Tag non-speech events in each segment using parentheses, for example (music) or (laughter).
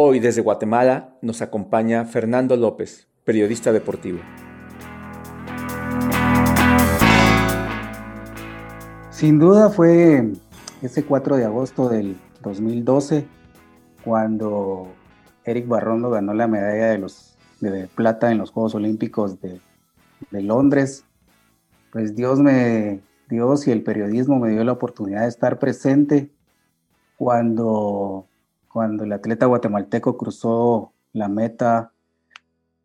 Hoy desde Guatemala nos acompaña Fernando López, periodista deportivo. Sin duda fue ese 4 de agosto del 2012 cuando Eric Barrondo ganó la medalla de, los, de plata en los Juegos Olímpicos de, de Londres. Pues Dios me, Dios y el periodismo me dio la oportunidad de estar presente cuando cuando el atleta guatemalteco cruzó la meta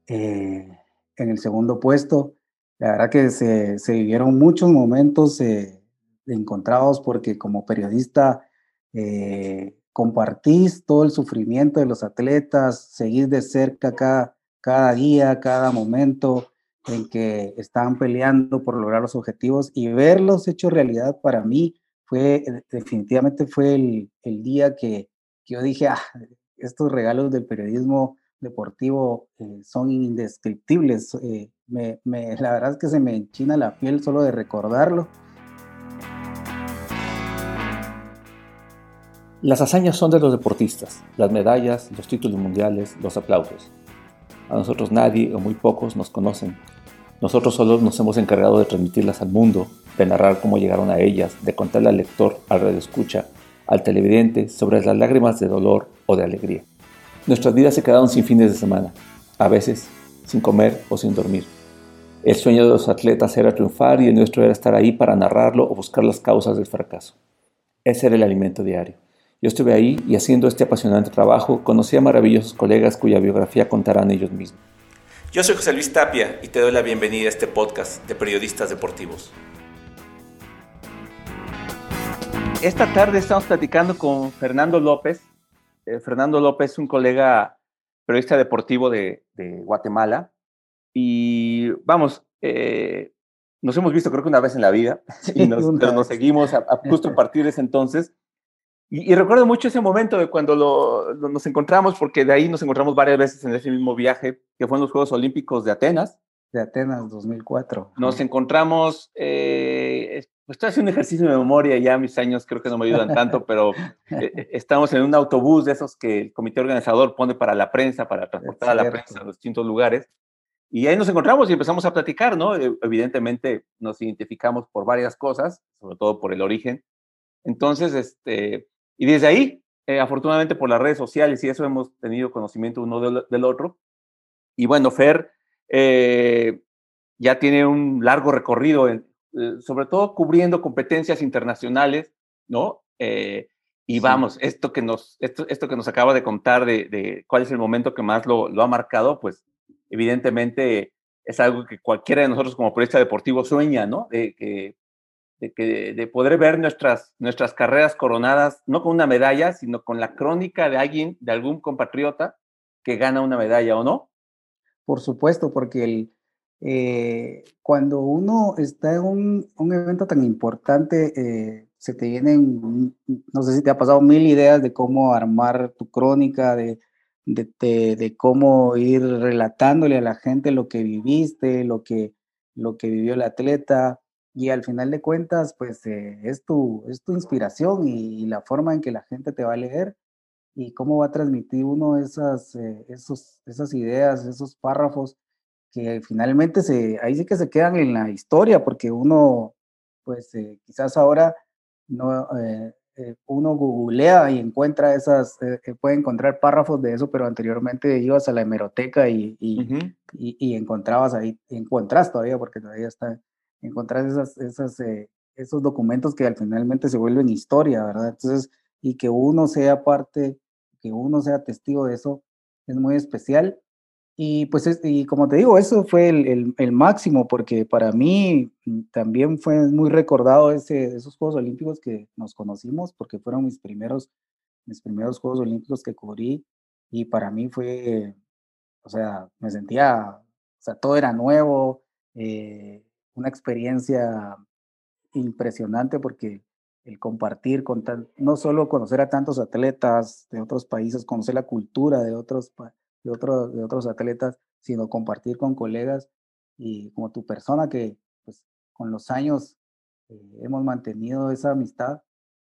eh, en el segundo puesto. La verdad que se, vivieron muchos momentos eh, encontrados porque como periodista eh, compartís todo el sufrimiento de los atletas, seguís de cerca cada, cada día, cada momento en que estaban peleando por lograr los objetivos y verlos hechos realidad para mí fue definitivamente fue el día que, yo dije, ah, estos regalos del periodismo deportivo eh, son indescriptibles. Eh, me, la verdad es que se me enchina la piel solo de recordarlo. Las hazañas son de los deportistas, las medallas, los títulos mundiales, los aplausos. A nosotros nadie o muy pocos nos conocen. Nosotros solos nos hemos encargado de transmitirlas al mundo, de narrar cómo llegaron a ellas, de contarle al lector, al radio escucha, al televidente sobre las lágrimas de dolor o de alegría. Nuestras vidas se quedaron sin fines de semana, a veces sin comer o sin dormir. El sueño de los atletas era triunfar y el nuestro era estar ahí para narrarlo o buscar las causas del fracaso. Ese era el alimento diario. Yo estuve ahí y haciendo este apasionante trabajo conocí a maravillosos colegas cuya biografía contarán ellos mismos. Yo soy José Luis Tapia y te doy la bienvenida a este podcast de periodistas deportivos. Esta tarde estamos platicando con Fernando López. Eh, Fernando López, un colega periodista deportivo de, Guatemala. Y vamos, eh, nos hemos visto creo que una vez en la vida, (laughs) y nos, pero nos seguimos a, justo a partir de ese entonces. Y, recuerdo mucho ese momento de cuando nos encontramos, porque de ahí nos encontramos varias veces en ese mismo viaje, que fue en los Juegos Olímpicos de Atenas. De Atenas 2004. Nos encontramos eh, estoy haciendo un ejercicio de memoria, ya mis años creo que no me ayudan tanto, (laughs) pero eh, eh, estamos en un autobús de esos que el comité organizador pone para la prensa, para transportar a la prensa a distintos lugares. Y ahí nos encontramos y empezamos a platicar, ¿no? Eh, evidentemente nos identificamos por varias cosas, sobre todo por el origen. Entonces, este, y desde ahí, afortunadamente por las redes sociales y eso hemos tenido conocimiento uno del, otro. Y bueno, Fer ya tiene un largo recorrido en, eh, sobre todo cubriendo competencias internacionales, ¿no? Eh, y vamos, esto que, nos, esto, esto que nos acaba de contar de, cuál es el momento que más lo, ha marcado, pues evidentemente es algo que cualquiera de nosotros como periodista deportivo sueña, ¿no? De, que, de, de poder ver nuestras, nuestras carreras coronadas, no con una medalla, sino con la crónica de alguien, de algún compatriota que gana una medalla o no. Por supuesto, porque el, eh, cuando uno está en un, un evento tan importante, eh, se te vienen, no sé si te ha pasado mil ideas de cómo armar tu crónica, de, de, de, cómo ir relatándole a la gente lo que viviste, lo que, lo que vivió el atleta. Y al final de cuentas, pues eh, es, tu, es tu inspiración y, la forma en que la gente te va a leer y cómo va a transmitir uno esas, esos, esas ideas, esos párrafos que finalmente se, ahí sí que se quedan en la historia, porque uno, pues eh, quizás ahora no, eh, eh, uno googlea y encuentra esas, puede encontrar párrafos de eso, pero anteriormente ibas a la hemeroteca y, y, y, encontrabas ahí, encontrás todavía, porque todavía está, encontrás esas, esas, esos documentos que al finalmente se vuelven historia, ¿verdad? Entonces, y que uno sea parte, que uno sea testigo de eso, es muy especial y pues, y como te digo, eso fue el, el, máximo, porque para mí también fue muy recordado ese, esos Juegos Olímpicos que nos conocimos, porque fueron mis primeros, mis primeros Juegos Olímpicos que cubrí, y para mí fue, o sea, me sentía, o sea, todo era nuevo, eh, una experiencia impresionante porque el compartir con no solo conocer a tantos atletas de otros países, conocer la cultura de otros países, de, de otros atletas, sino compartir con colegas y como tu persona que pues, con los años eh, hemos mantenido esa amistad,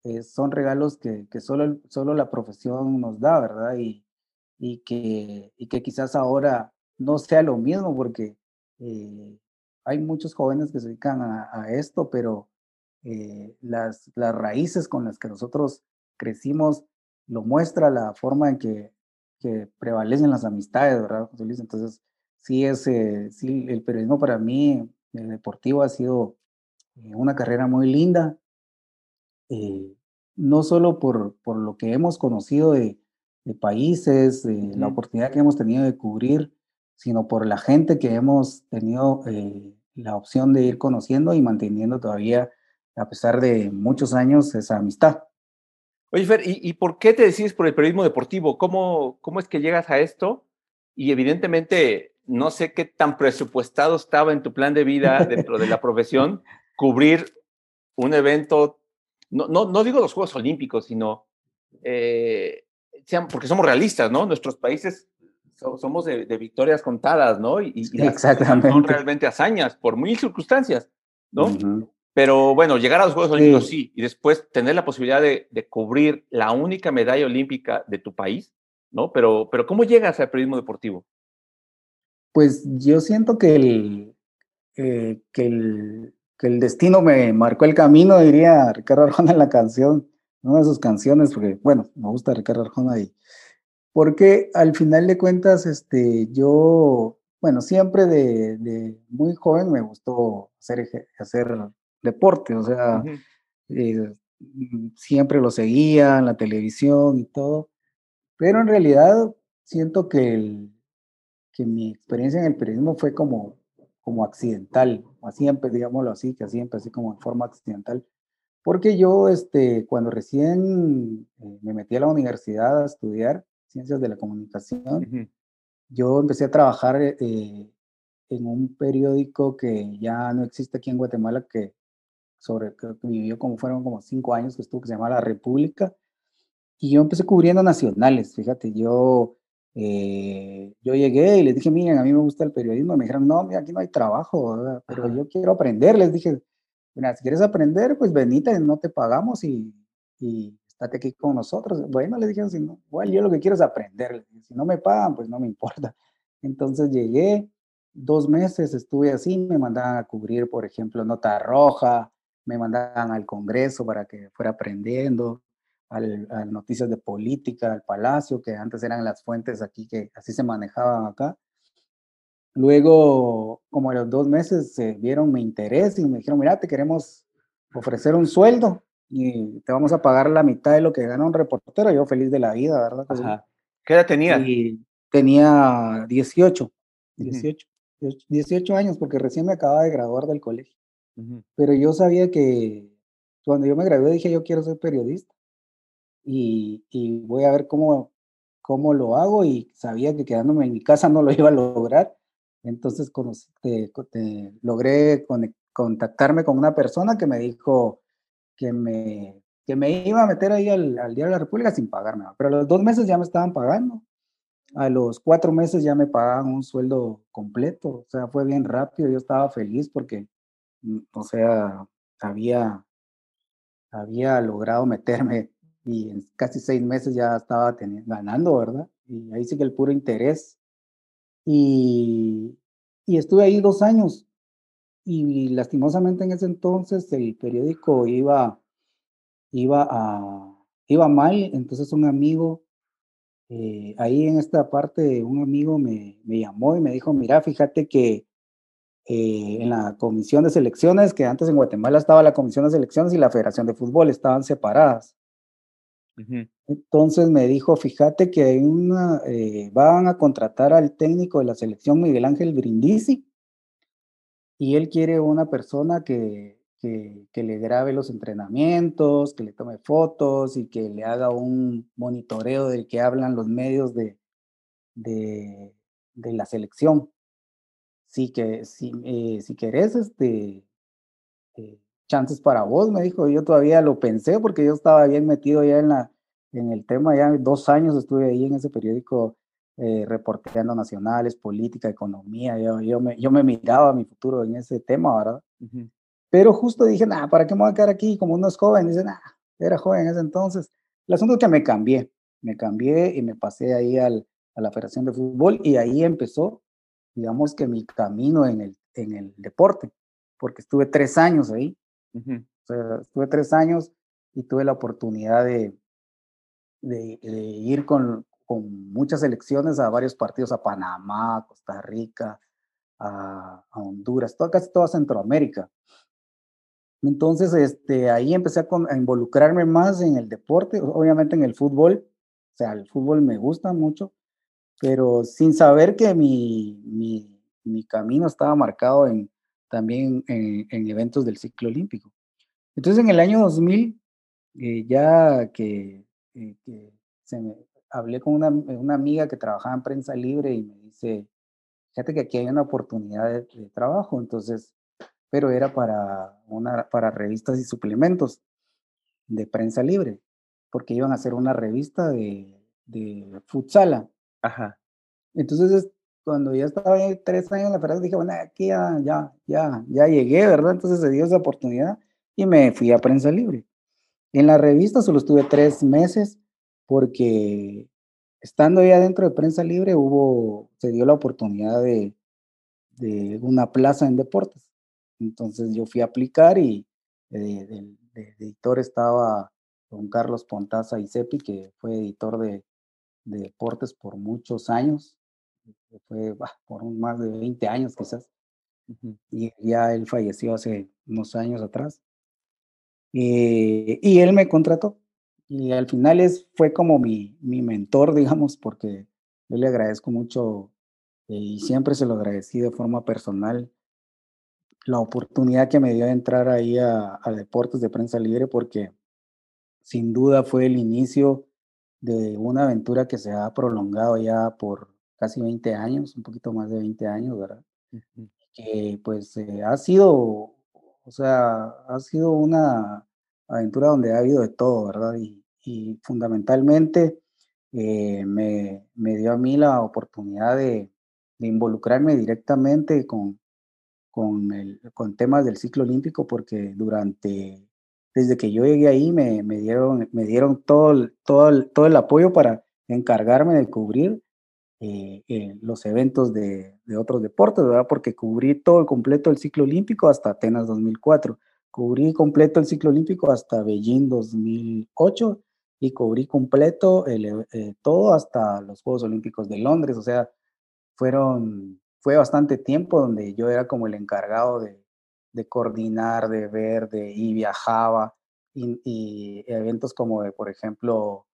eh, son regalos que, que, solo, solo la profesión nos da, ¿verdad? Y, y que, y que quizás ahora no sea lo mismo porque eh, hay muchos jóvenes que se dedican a, esto, pero eh, las, las raíces con las que nosotros crecimos lo muestra la forma en que, que prevalecen las amistades, ¿verdad, José Luis? Entonces, sí, es, eh, sí, el periodismo para mí, el deportivo, ha sido una carrera muy linda, no solo por, por lo que hemos conocido de, de países, de la oportunidad que hemos tenido de cubrir, sino por la gente que hemos tenido eh, la opción de ir conociendo y manteniendo todavía, a pesar de muchos años, esa amistad. Oye, Fer, ¿y, por qué te decides por el periodismo deportivo? ¿Cómo, ¿Cómo es que llegas a esto? Y evidentemente, no sé qué tan presupuestado estaba en tu plan de vida dentro de la profesión cubrir un evento, no, no, no digo los Juegos Olímpicos, sino eh, porque somos realistas, ¿no? Nuestros países somos de, victorias contadas, ¿no? Y, Exactamente. son realmente hazañas por mil circunstancias, ¿no? Pero bueno, llegar a los Juegos Olímpicos sí. y después tener la posibilidad de, cubrir la única medalla olímpica de tu país, ¿no? Pero, pero ¿cómo llegas al periodismo deportivo? Pues yo siento que el, eh, que el, que el destino me marcó el camino, diría Ricardo Arjona en la canción una de sus canciones, porque, bueno, me gusta Ricardo Arjona y porque al final de cuentas, este, yo, bueno, siempre de, muy joven me gustó hacer, hacer deporte, o sea, eh, siempre lo seguía en la televisión y todo, pero en realidad siento que, el, que mi experiencia en el periodismo fue como, como accidental, así digámoslo así, que así empecé como en forma accidental porque yo, este, cuando recién eh, me metí a la universidad a estudiar ciencias de la comunicación, yo empecé a trabajar eh, en un periódico que ya no existe aquí en Guatemala, que sobre que vivió como fueron como cinco años que estuvo, que se llama La República, y yo empecé cubriendo nacionales, fíjate, yo, eh, yo llegué y les dije, miren, a mí me gusta el periodismo, me dijeron, no, mira, aquí no hay trabajo, pero yo quiero aprender, les dije, mira, si quieres aprender, pues venite, no te pagamos y, y estate aquí con nosotros. Bueno, le dije, si no, bueno, yo lo que quiero es aprender. Si no me pagan, pues no me (laughs) importa. Entonces llegué, dos meses estuve así, me mandaban a cubrir, por ejemplo, Nota Roja, me mandaban al Congreso para que fuera aprendiendo, al, a noticias de política, al Palacio, que antes eran las fuentes aquí que así se manejaban acá. Luego, como a los dos meses, se vieron mi interés y me dijeron, mira, te queremos ofrecer un sueldo y te vamos a pagar la mitad de lo que gana un reportero. Yo feliz de la vida, ¿verdad? ¿Qué edad tenía? tenía 18, 18, 18 años porque recién me acababa de graduar del colegio. Pero yo sabía que cuando yo me gradué dije, yo quiero ser periodista y, y voy a ver cómo, cómo lo hago y sabía que quedándome en mi casa no lo iba a lograr entonces logré contactarme con una persona que me dijo que me, que me iba a meter ahí al, Día de la República sin pagarme. Pero a los dos meses ya me estaban pagando. A los cuatro meses ya me pagaban un sueldo completo. O sea, fue bien rápido. Yo estaba feliz porque, o sea, había, había logrado meterme (laughs) y en casi seis meses ya estaba teniendo, ganando, ¿verdad? Y ahí sí que el puro interés y, estuve ahí dos años. Y lastimosamente en ese entonces el periódico iba, iba, a, iba mal. Entonces un amigo, eh, ahí en esta parte, un amigo me, me, llamó y me dijo, mira, fíjate que eh, en la comisión de selecciones, que antes en Guatemala estaba la comisión de selecciones y la federación de fútbol, estaban separadas. Entonces me dijo, fíjate que hay una, eh, van a contratar al técnico de la selección Miguel Ángel Brindisi y él quiere una persona que, que, le grabe los entrenamientos, que le tome fotos y que le haga un monitoreo del que hablan los medios de, de, la selección. Sí que si, eh, si querés, este, eh, chances para vos, me dijo. Yo todavía lo pensé porque yo estaba bien metido ya en, la, en el tema, ya dos años estuve ahí en ese periódico eh, reporteando nacionales, política, economía. Yo, yo, me, yo me miraba mi futuro en ese tema, ¿verdad? Pero justo dije, nada, ¿para qué me voy a quedar aquí como uno es joven? Dice, nada, era joven en ese entonces. El asunto es que me cambié, me cambié y me pasé ahí al, a la Federación de Fútbol y ahí empezó, digamos que mi camino en el, en el deporte, porque estuve tres años ahí. estuve tres años y tuve la oportunidad de, de, ir con, con, muchas elecciones a varios partidos, a Panamá, a Costa Rica, a, a Honduras, toda, casi toda Centroamérica. Entonces, este, ahí empecé a, involucrarme más en el deporte, obviamente en el fútbol. O sea, el fútbol me gusta mucho, pero sin saber que mi, mi, mi camino estaba marcado en, también en, en, eventos del ciclo olímpico. Entonces, en el año 2000, eh, ya que, eh, que se me, hablé con una, una, amiga que trabajaba en prensa libre y me dice, fíjate que aquí hay una oportunidad de, de trabajo, entonces pero era para, una, para revistas y suplementos de prensa libre, porque iban a hacer una revista de, de futsala. Ajá. Entonces, cuando ya estaba ahí tres años en la feria, dije, bueno, aquí ya, ya, ya, ya llegué, ¿verdad? Entonces se dio esa oportunidad y me fui a prensa libre. En la revista solo estuve tres meses porque estando ya dentro de prensa libre hubo, se dio la oportunidad de, de una plaza en deportes. Entonces yo fui a aplicar y eh, de, editor estaba don Carlos Pontaza Isepi, que fue editor de, deportes por muchos años, fue por más de 20 años quizás, y ya él falleció hace unos años atrás. Eh, y él me contrató. Y al final es, fue como mi, mi mentor, digamos, porque yo le agradezco mucho eh, y siempre se lo agradecí de forma personal la oportunidad que me dio de entrar ahí a, Deportes de Prensa Libre porque sin duda fue el inicio de una aventura que se ha prolongado ya por casi 20 años, un poquito más de 20 años, ¿verdad? Que pues eh, ha sido, o sea, ha sido una aventura donde ha habido de todo, ¿verdad? Y, fundamentalmente eh, me, me, dio a mí la oportunidad de, de involucrarme directamente con, con, el, con temas del ciclo olímpico porque durante, desde que yo llegué ahí me, me dieron, me dieron todo, el, todo, todo el apoyo para encargarme de cubrir eh, eh, los eventos de, de, otros deportes, ¿verdad? Porque cubrí todo el completo el ciclo olímpico hasta Atenas 2004, cubrí completo el ciclo olímpico hasta Beijing 2008 y cubrí completo el, eh, todo hasta los Juegos Olímpicos de Londres, o sea, fueron fue bastante tiempo donde yo era como el encargado de, coordinar, de ver, de, y viajaba, y, eventos como, de, por ejemplo,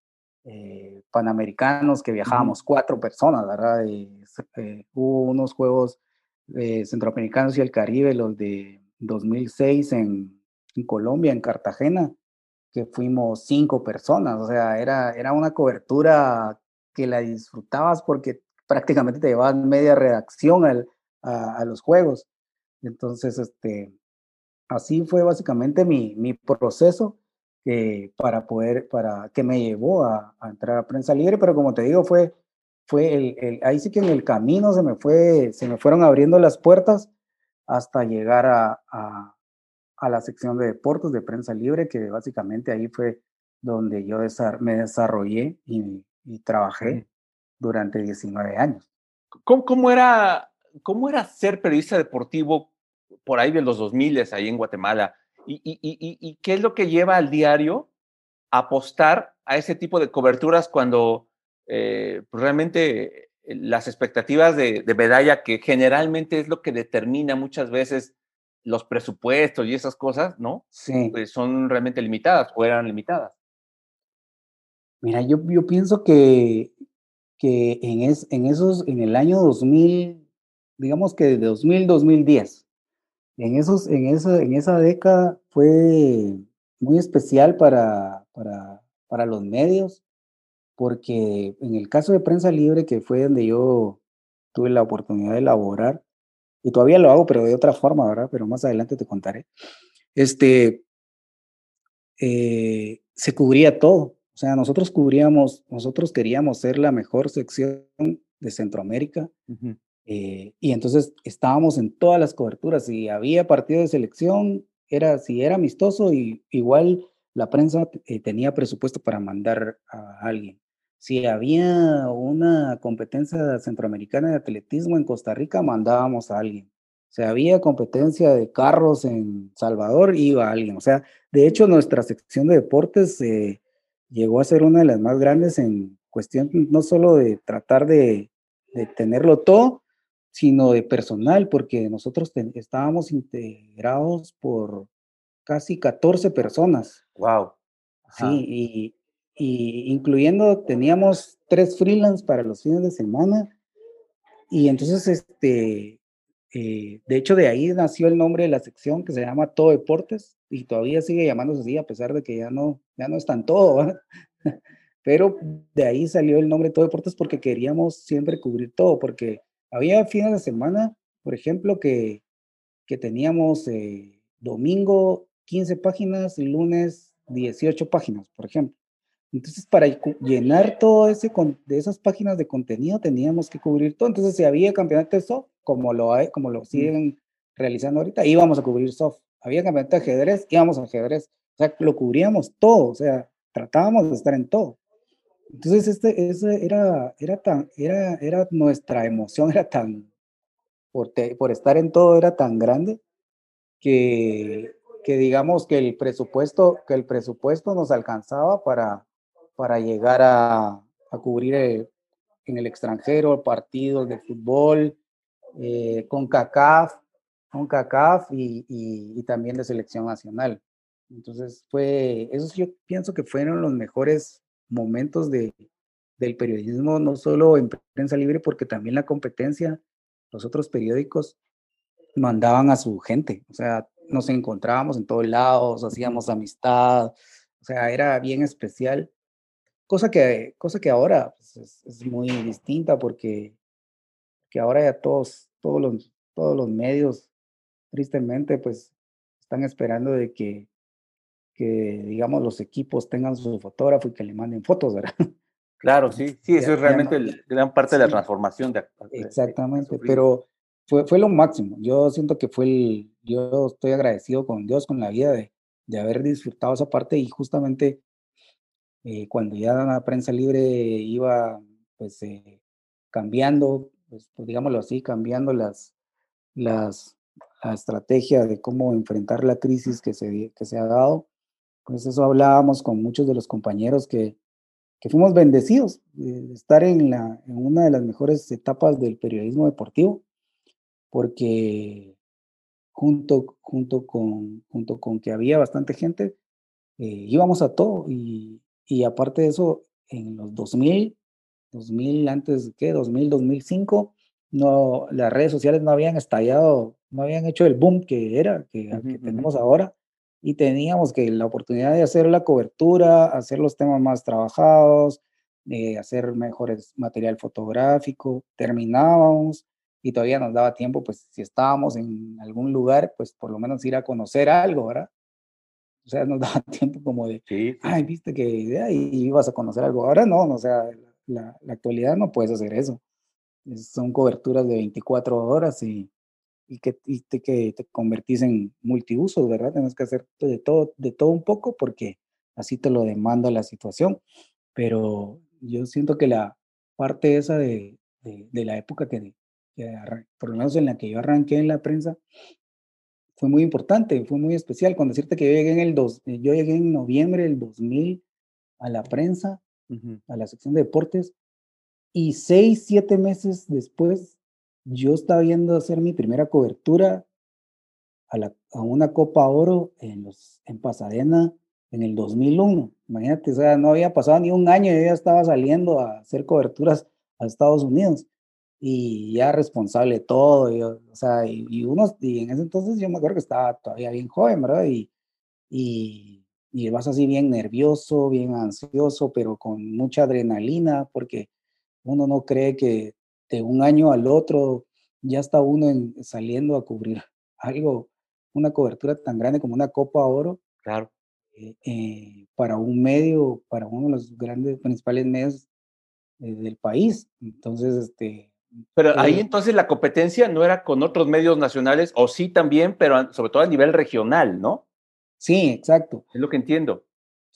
eh, Panamericanos, que viajábamos cuatro personas, ¿verdad? Eh, hubo unos Juegos eh, Centroamericanos y el Caribe, los de 2006 en, en, Colombia, en Cartagena, que fuimos cinco personas, o sea, era, era una cobertura que la disfrutabas porque prácticamente te llevaban media redacción al, a, los juegos. Entonces, este, así fue básicamente mi, mi proceso eh, para poder, para que me llevó a, entrar a prensa libre, pero como te digo, fue, fue el, el, ahí sí que en el camino se me fue, se me fueron abriendo las puertas hasta llegar a, a, a la sección de deportes de prensa libre, que básicamente ahí fue donde yo me desarrollé y, y trabajé durante 19 años. ¿Cómo, era, ¿Cómo era ser periodista deportivo por ahí de los 2000 ahí en Guatemala? ¿Y, y, y, y qué es lo que lleva al diario a apostar a ese tipo de coberturas cuando eh, pues, realmente las expectativas de, de, medalla, que generalmente es lo que determina muchas veces los presupuestos y esas cosas, ¿no? Sí. Pues son realmente limitadas o eran limitadas. Mira, yo, yo pienso que, que en, es, en esos, en el año 2000, digamos que de 2000, 2010, en, esos, en, esa, en esa década fue muy especial para, para, para los medios, porque en el caso de Prensa Libre, que fue donde yo tuve la oportunidad de elaborar, y todavía lo hago, pero de otra forma, ¿verdad? Pero más adelante te contaré. Este, eh, se cubría todo. O sea, nosotros cubríamos, nosotros queríamos ser la mejor sección de Centroamérica. Eh, y entonces estábamos en todas las coberturas. Si había partido de selección, era, si era amistoso, y igual la prensa eh, tenía presupuesto para mandar a alguien. Si había una competencia centroamericana de atletismo en Costa Rica, mandábamos a alguien. Si había competencia de carros en Salvador, iba alguien. O sea, de hecho, nuestra sección de deportes eh, llegó a ser una de las más grandes en cuestión no solo de tratar de, de tenerlo todo, sino de personal, porque nosotros estábamos integrados por casi 14 personas. Wow. Sí, y, y, incluyendo, teníamos tres freelance para los fines de semana. Y entonces, este, eh, de hecho, de ahí nació el nombre de la sección que se llama Todo Deportes y todavía sigue llamándose así, a pesar de que ya no, ya no están todo. (laughs) Pero de ahí salió el nombre Todo Deportes porque queríamos siempre cubrir todo, porque había fines de semana, por ejemplo, que, que teníamos eh, domingo 15 páginas y lunes 18 páginas, por ejemplo. Entonces, para llenar todo ese de esas páginas de contenido teníamos que cubrir todo. Entonces, si había campeonato de soft, como lo hay, como lo siguen realizando ahorita, íbamos a cubrir soft. Había campeonato de ajedrez, íbamos a ajedrez. O sea, lo cubríamos todo, o sea, tratábamos de estar en todo. Entonces, este, ese era, era tan, era, era nuestra emoción, (laughs) era tan, por, por estar en todo, era tan grande que, que digamos que el presupuesto, que el presupuesto nos alcanzaba para, para llegar a, a cubrir eh, en el extranjero partidos de fútbol, eh, con CACAF, con CACAF y, y, y, también de selección nacional. Entonces fue, eso yo pienso que fueron los mejores momentos de, del periodismo, no solo en prensa libre, porque también la competencia, los otros periódicos mandaban a su gente, o sea, nos encontrábamos en todos lados, hacíamos amistad, o sea, era bien especial, cosa que, cosa que ahora pues, es, muy distinta porque que ahora ya todos, todos, los, todos los medios, tristemente, pues están esperando de que que, digamos, los equipos tengan su fotógrafo y que le manden fotos, ¿verdad? Claro, sí, sí, eso es realmente gran parte de la transformación. De, exactamente, pero fue, fue lo máximo. Yo siento que fue el, yo estoy agradecido con Dios, con la vida de, de haber disfrutado esa parte y justamente eh, cuando ya la prensa libre iba, pues, eh, cambiando, pues, pues, digámoslo así, cambiando las, las, la estrategia de cómo enfrentar la crisis que se, que se ha dado, pues eso hablábamos con muchos de los compañeros que, que fuimos bendecidos de estar en, la, en una de las mejores etapas del periodismo deportivo, porque junto, junto, con, junto con que había bastante gente, eh, íbamos a todo. Y, y aparte de eso, en los 2000, 2000 antes, ¿qué? 2000, 2005, no, las redes sociales no habían estallado, no habían hecho el boom que era, que, que tenemos ahora y teníamos que la oportunidad de hacer la cobertura, hacer los temas más trabajados, eh, hacer mejores material fotográfico, terminábamos y todavía nos daba tiempo, pues si estábamos en algún lugar, pues por lo menos ir a conocer algo, ¿verdad? O sea, nos (laughs) daba tiempo como de, ay, viste que idea y ibas a conocer algo. Ahora no, o sea, la, la actualidad no puedes hacer eso. Son coberturas de 24 horas y, y que, te, que te convertís en multiusos, ¿verdad? Tienes que hacer de todo, de todo un poco porque así te lo demanda la situación. Pero yo siento que la parte esa de, de, la época que, por lo menos en la que yo arranqué en la prensa, fue muy importante, fue muy especial. Con decirte que yo llegué en el dos, yo llegué en noviembre del 2000 a la prensa, a la sección de deportes, y seis, siete meses después yo estaba viendo hacer mi primera cobertura a, la, a una Copa Oro en, los, en Pasadena en el 2001. Imagínate, o sea, no había pasado ni un año y yo ya estaba saliendo a hacer coberturas a Estados Unidos y ya responsable de todo, y, o sea, y, y, uno, y en ese entonces yo me acuerdo que estaba todavía bien joven, ¿verdad? Y, y, y vas así bien nervioso, bien ansioso, pero con mucha adrenalina, porque uno no cree que de un año al otro ya está uno saliendo a cubrir algo, una cobertura tan grande como una Copa Oro. Claro. Eh, eh, para un medio, para uno de los grandes, principales medios eh, del país. Entonces, este... Pero ahí entonces la competencia no era con otros medios nacionales, o sí también, pero sobre todo a nivel regional, ¿no? Sí, exacto. Es lo que entiendo.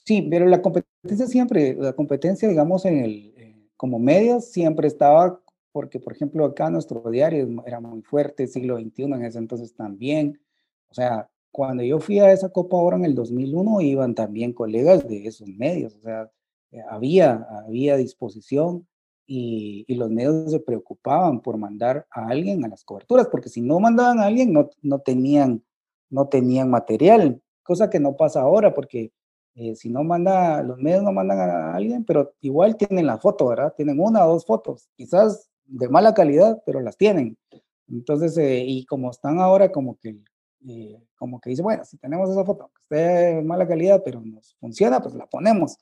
Sí, pero la competencia siempre, la competencia, digamos, en el, como medios siempre estaba, porque por ejemplo acá nuestro diario era muy fuerte, siglo XXI en ese entonces también. O sea, cuando yo fui a esa Copa ahora en el 2001, iban también colegas de esos medios, o sea, eh, había, había disposición y, y, los medios se preocupaban por mandar a alguien a las coberturas, porque si no mandaban a alguien, no, no, tenían, no tenían material, cosa que no pasa ahora, porque eh, si no manda, los medios no mandan a alguien, pero igual tienen la foto, ¿verdad? Tienen una o dos fotos, quizás de mala calidad, pero las tienen. Entonces, eh, y como están ahora, como que, eh, como que dice, bueno, si tenemos esa foto, que esté de mala calidad, pero nos funciona, pues la ponemos.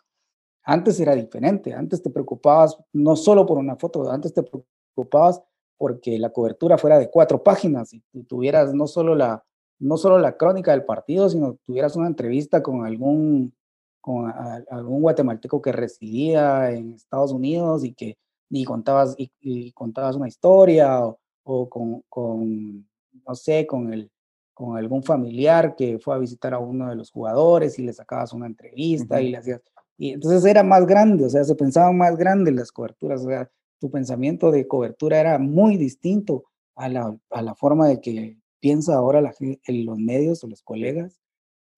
Antes era diferente, antes te preocupabas no solo por una foto, antes te preocupabas porque la cobertura fuera de cuatro páginas y tuvieras no solo la, no solo la crónica del partido, sino tuvieras una entrevista con algún con algún guatemalteco que residía en Estados Unidos y que y contabas, y, contabas una historia o, con, con, no sé, con, el, con algún familiar que fue a visitar a uno de los jugadores y le sacabas una entrevista y le hacías... Y entonces era más grande, o sea, se pensaban más grandes las coberturas, o sea, tu pensamiento de cobertura era muy distinto a la, a la forma de que piensa ahora la, los medios o los colegas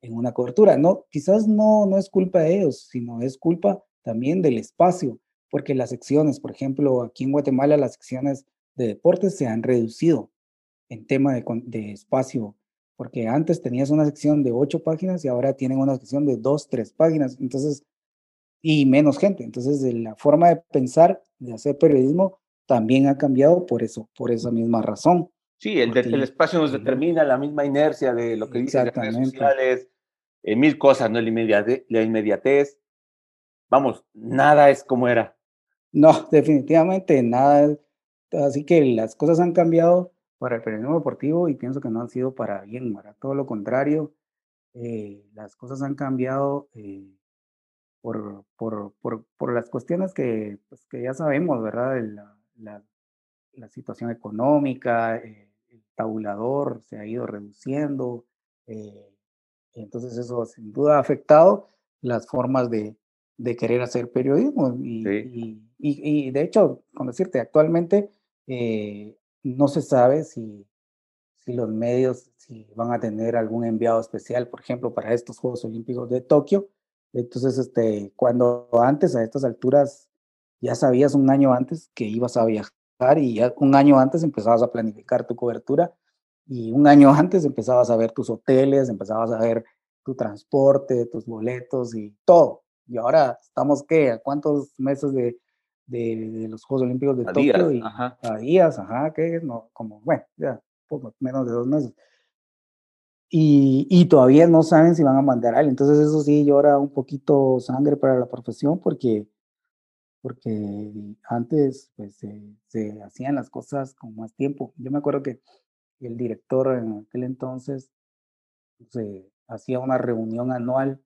en una cobertura. No, quizás no, no es culpa de ellos, sino es culpa también del espacio, porque las secciones, por ejemplo, aquí en Guatemala las secciones de deportes se han reducido en tema de, de espacio, porque antes tenías una sección de ocho páginas y ahora tienen una sección de dos, tres páginas, entonces, y menos gente. Entonces, la forma de pensar, de hacer periodismo, también ha cambiado por eso, por esa misma razón. Sí, el, el espacio nos determina la misma inercia de lo que dicen las redes sociales, eh, mil cosas, ¿no? La inmediatez. Vamos, nada es como era. No, (laughs) definitivamente nada. Así que las cosas han cambiado para el periodismo deportivo y pienso que no han sido para bien, para todo lo contrario. Eh, las cosas han cambiado eh, por, por, por, por, las cuestiones que, pues, que ya sabemos, ¿verdad? La, la, la situación económica, eh, el tabulador se ha ido reduciendo, entonces eso sin duda ha afectado las formas de, de querer hacer periodismo. Y, y, y, de hecho, con decirte, actualmente eh, no se sabe si, si los medios si van a tener algún enviado especial, por ejemplo, para estos Juegos Olímpicos de Tokio. Entonces, este, cuando antes, a estas alturas, ya sabías un año antes que ibas a viajar y ya un año antes empezabas a planificar tu cobertura y un año (laughs) antes empezabas a ver tus hoteles, empezabas a ver tu transporte, tus boletos y todo. Y ahora estamos, ¿qué? ¿A cuántos meses de, de, los Juegos Olímpicos de Tokio? y ajá. A días, ajá, ¿qué? No, como, bueno, ya, poco menos de dos meses. Y, y, todavía no saben si van a mandar a alguien. Entonces eso sí llora un poquito sangre para la profesión porque porque antes pues se hacían las cosas con más tiempo. Yo me acuerdo que el director en aquel entonces se hacía una reunión anual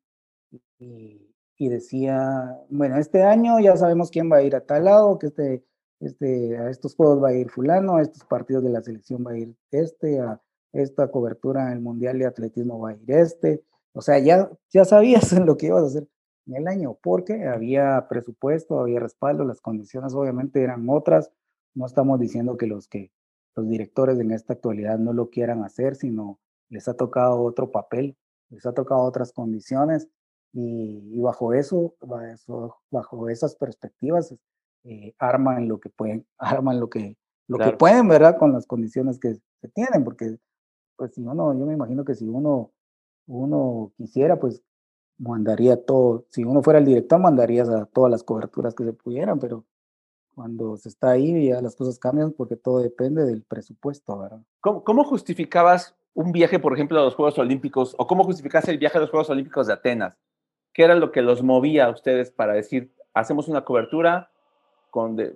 y, y, decía, bueno, este año ya sabemos quién va a ir a tal lado, que este, este, a estos juegos va a ir fulano, a estos partidos de la selección va a ir este, a esta cobertura en el Mundial de Atletismo va a ir este. O sea, ya, ya sabías (laughs) lo que ibas a hacer en el año, porque había presupuesto, había respaldo, las condiciones obviamente eran otras. No estamos diciendo que los que los directores en esta actualidad no lo quieran hacer, sino les ha tocado otro papel, les ha tocado otras condiciones y, bajo eso, bajo esas perspectivas, eh, arman lo que pueden, (laughs) arman lo que, lo que pueden, ¿verdad? Con las condiciones que se tienen, porque pues si uno, yo me imagino que si uno, uno quisiera, pues mandaría todo, si uno fuera el director, mandarías a todas las coberturas que se pudieran, pero cuando se está ahí ya las cosas cambian porque todo depende del presupuesto, ¿verdad? ¿Cómo, cómo justificabas un viaje, por ejemplo, a los Juegos Olímpicos, o cómo justificas el viaje a los Juegos Olímpicos de Atenas? ¿Qué era lo que los movía a ustedes para decir, hacemos una cobertura con, de,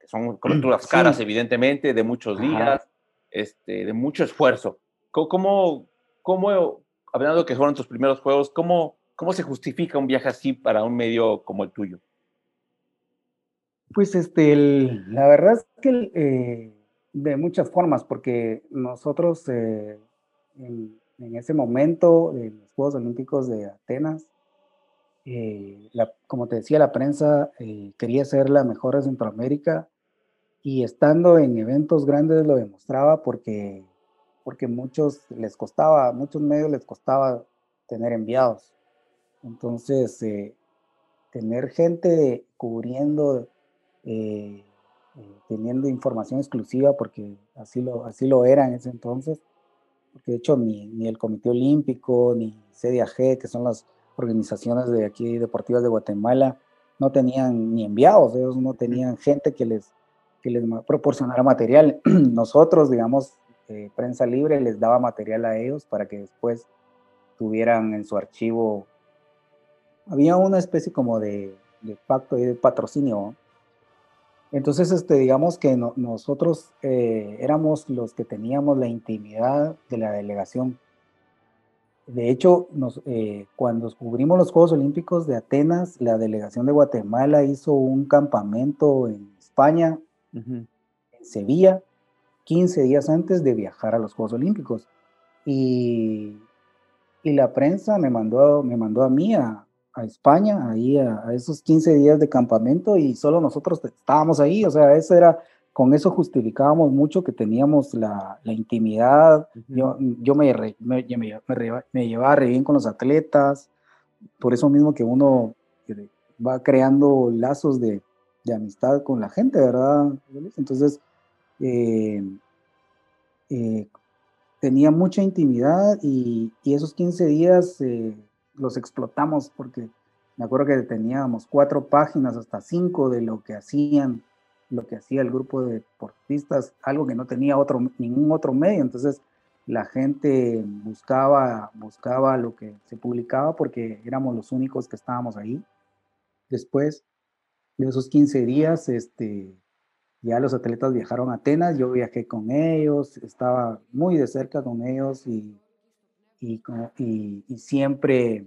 que son (clears throat) coberturas caras, evidentemente, de muchos días, este, de mucho esfuerzo? ¿Cómo, cómo, hablando de que fueron tus primeros Juegos, cómo ¿Cómo se justifica un viaje así para un medio como el tuyo? Pues este, la verdad es que eh, de muchas formas, porque nosotros eh, en, ese momento de los Juegos Olímpicos de Atenas, eh, como te decía, la prensa eh, quería ser la mejor de Centroamérica y estando en eventos grandes lo demostraba porque, porque muchos les costaba, muchos medios les costaba tener enviados. Entonces, eh, tener gente cubriendo, teniendo información exclusiva, porque así lo, así lo era en ese entonces, porque de hecho ni, ni el Comité Olímpico, ni CDAG, que son las organizaciones de aquí deportivas de Guatemala no tenían ni enviados, ellos no tenían gente que les, que les proporcionara material. (clears throat) Nosotros, digamos, eh, Prensa Libre les daba material a ellos para que después tuvieran en su archivo. Había una especie como de, pacto y de patrocinio. Entonces, este, digamos que nosotros eh, éramos los que teníamos la intimidad de la delegación de hecho, eh, cuando cubrimos los Juegos Olímpicos de Atenas, la delegación de Guatemala hizo un campamento en España, en Sevilla, 15 días antes de viajar a los Juegos Olímpicos. Y, y la prensa me mandó, me mandó a mí a, España, ahí a, a, esos 15 días de campamento y solo nosotros estábamos ahí, o sea, eso era con eso justificábamos mucho que teníamos la, intimidad. Yo, yo me, me, me, llevaba re bien con los atletas, por eso mismo que uno eh, va creando lazos de, amistad con la gente, ¿verdad? Entonces, eh, eh, tenía mucha intimidad y, y esos 15 días los explotamos porque me acuerdo que teníamos cuatro páginas, hasta cinco de lo que hacían lo que hacía el grupo de deportistas, algo que no tenía otro, ningún otro medio. Entonces la gente buscaba, buscaba lo que se publicaba porque éramos los únicos que estábamos ahí. Después de esos 15 días, este, ya los atletas viajaron a Atenas, yo viajé con ellos, estaba muy de cerca con ellos y, y, y, siempre,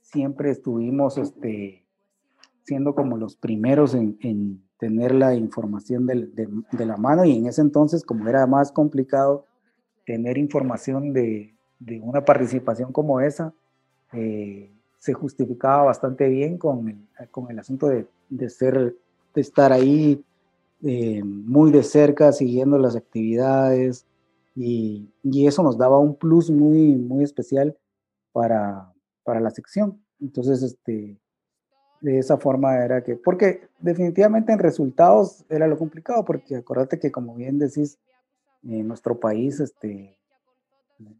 siempre estuvimos este, siendo como los primeros en tener la información de, la mano y en ese entonces, como era más complicado tener información de, una participación como esa, eh, se justificaba bastante bien con el, asunto de, ser, de estar ahí eh, muy de cerca, siguiendo las actividades y, eso nos daba un plus muy, especial para la sección. Entonces, este, de esa forma era que, porque definitivamente en resultados era lo complicado, porque acuérdate que como bien decís, en nuestro país este,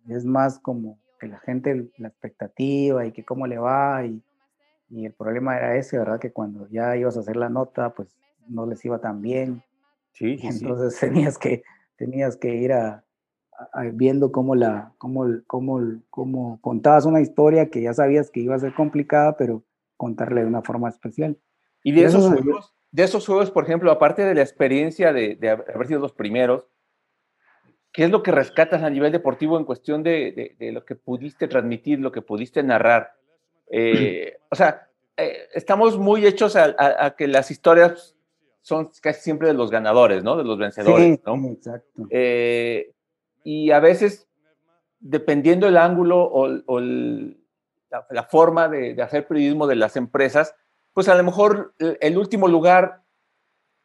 es más como que la gente, la expectativa y que cómo le va, y, y el problema era ese, ¿verdad? Que cuando ya ibas a hacer la nota, pues no les iba tan bien. Sí, Entonces (laughs) tenías que, tenías que ir a, viendo cómo la, cómo, cómo, cómo contabas una historia que ya sabías que iba a ser complicada, pero contarle de una forma especial. Y de, esos, juegos, de esos juegos, por ejemplo, aparte de la experiencia de, haber sido los primeros, ¿qué es lo que rescatas a nivel deportivo en cuestión de, lo que pudiste transmitir, lo que pudiste narrar? Eh, (clears throat) o sea, eh, estamos muy hechos a, que las historias son casi siempre de los ganadores, ¿no? De los vencedores, ¿no? exacto. Eh, y a veces, dependiendo el ángulo o, o el, la, forma de, hacer periodismo de las empresas, pues a lo mejor el, último lugar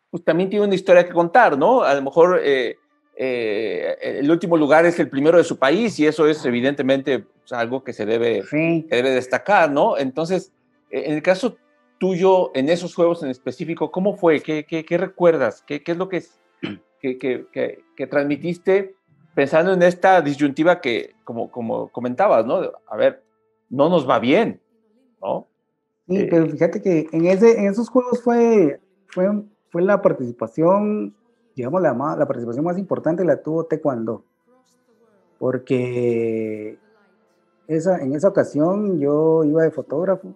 pues también tiene una historia que contar, ¿no? A lo mejor eh, eh, el último lugar es el primero de su país y eso es evidentemente pues, algo que se debe, debe destacar, ¿no? Entonces, e, en el caso tuyo, en esos juegos en específico, ¿cómo fue? ¿Qué, qué, recuerdas? ¿Qué, ¿Qué, es lo (clears throat) que, que, que, transmitiste pensando en esta disyuntiva que, como, como comentabas, ¿no? A ver, no nos va bien, ¿no? Sí, eh, pero fíjate que en, ese, en esos juegos fue, fue, fue la participación, digamos, la, la participación más importante la tuvo Taekwondo, porque esa, en esa ocasión yo iba de fotógrafo,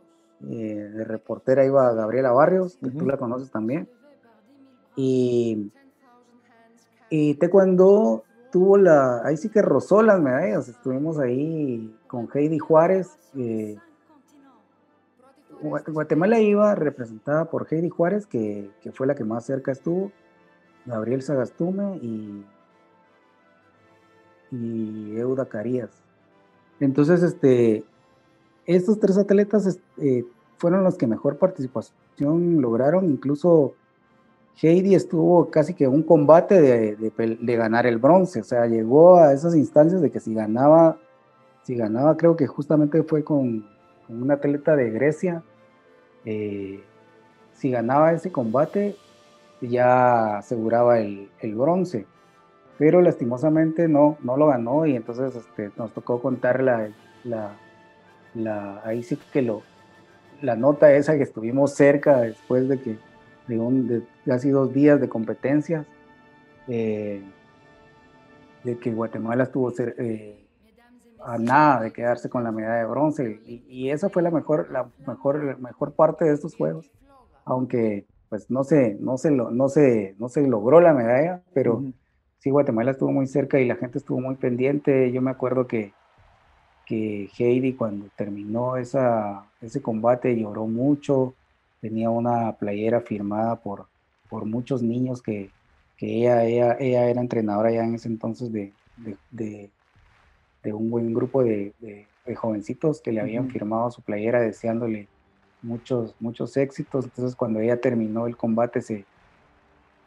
eh, de reportera iba Gabriela Barrios, que tú la conoces también, y, y Taekwondo tuvo la, ahí sí que rozó las medallas, estuvimos ahí con Heidi Juárez. Eh, Guatemala iba representada por Heidi Juárez, que, fue la que más cerca estuvo, Gabriel Sagastume y, y Euda Carías. Entonces, este, estos tres atletas eh, fueron los que mejor participación lograron. Incluso Heidi estuvo casi que un combate de, de, ganar el bronce, o sea, llegó a esas instancias de que si ganaba, si ganaba, creo que justamente fue con, un atleta de Grecia, eh, si ganaba ese combate, ya aseguraba el, bronce, pero lastimosamente no, no lo ganó y entonces este, nos tocó contar la, ahí sí que lo, la nota esa que estuvimos cerca después de que de, un, de casi dos días de competencias, eh, de que Guatemala estuvo eh, a nada de quedarse con la medalla de bronce. Y, esa fue la mejor, la mejor, mejor parte de estos juegos, aunque pues no se, no se, no se, no se logró la medalla, pero sí Guatemala estuvo muy cerca y la gente estuvo muy pendiente. Yo me acuerdo que, que Heidi cuando terminó esa, ese combate lloró mucho, tenía una playera firmada por, por muchos niños que, que ella, ella, ella, era entrenadora ya en ese entonces de, de, de, un buen grupo de, jovencitos que le habían firmado su playera deseándole muchos, muchos éxitos. Entonces cuando ella terminó el combate se,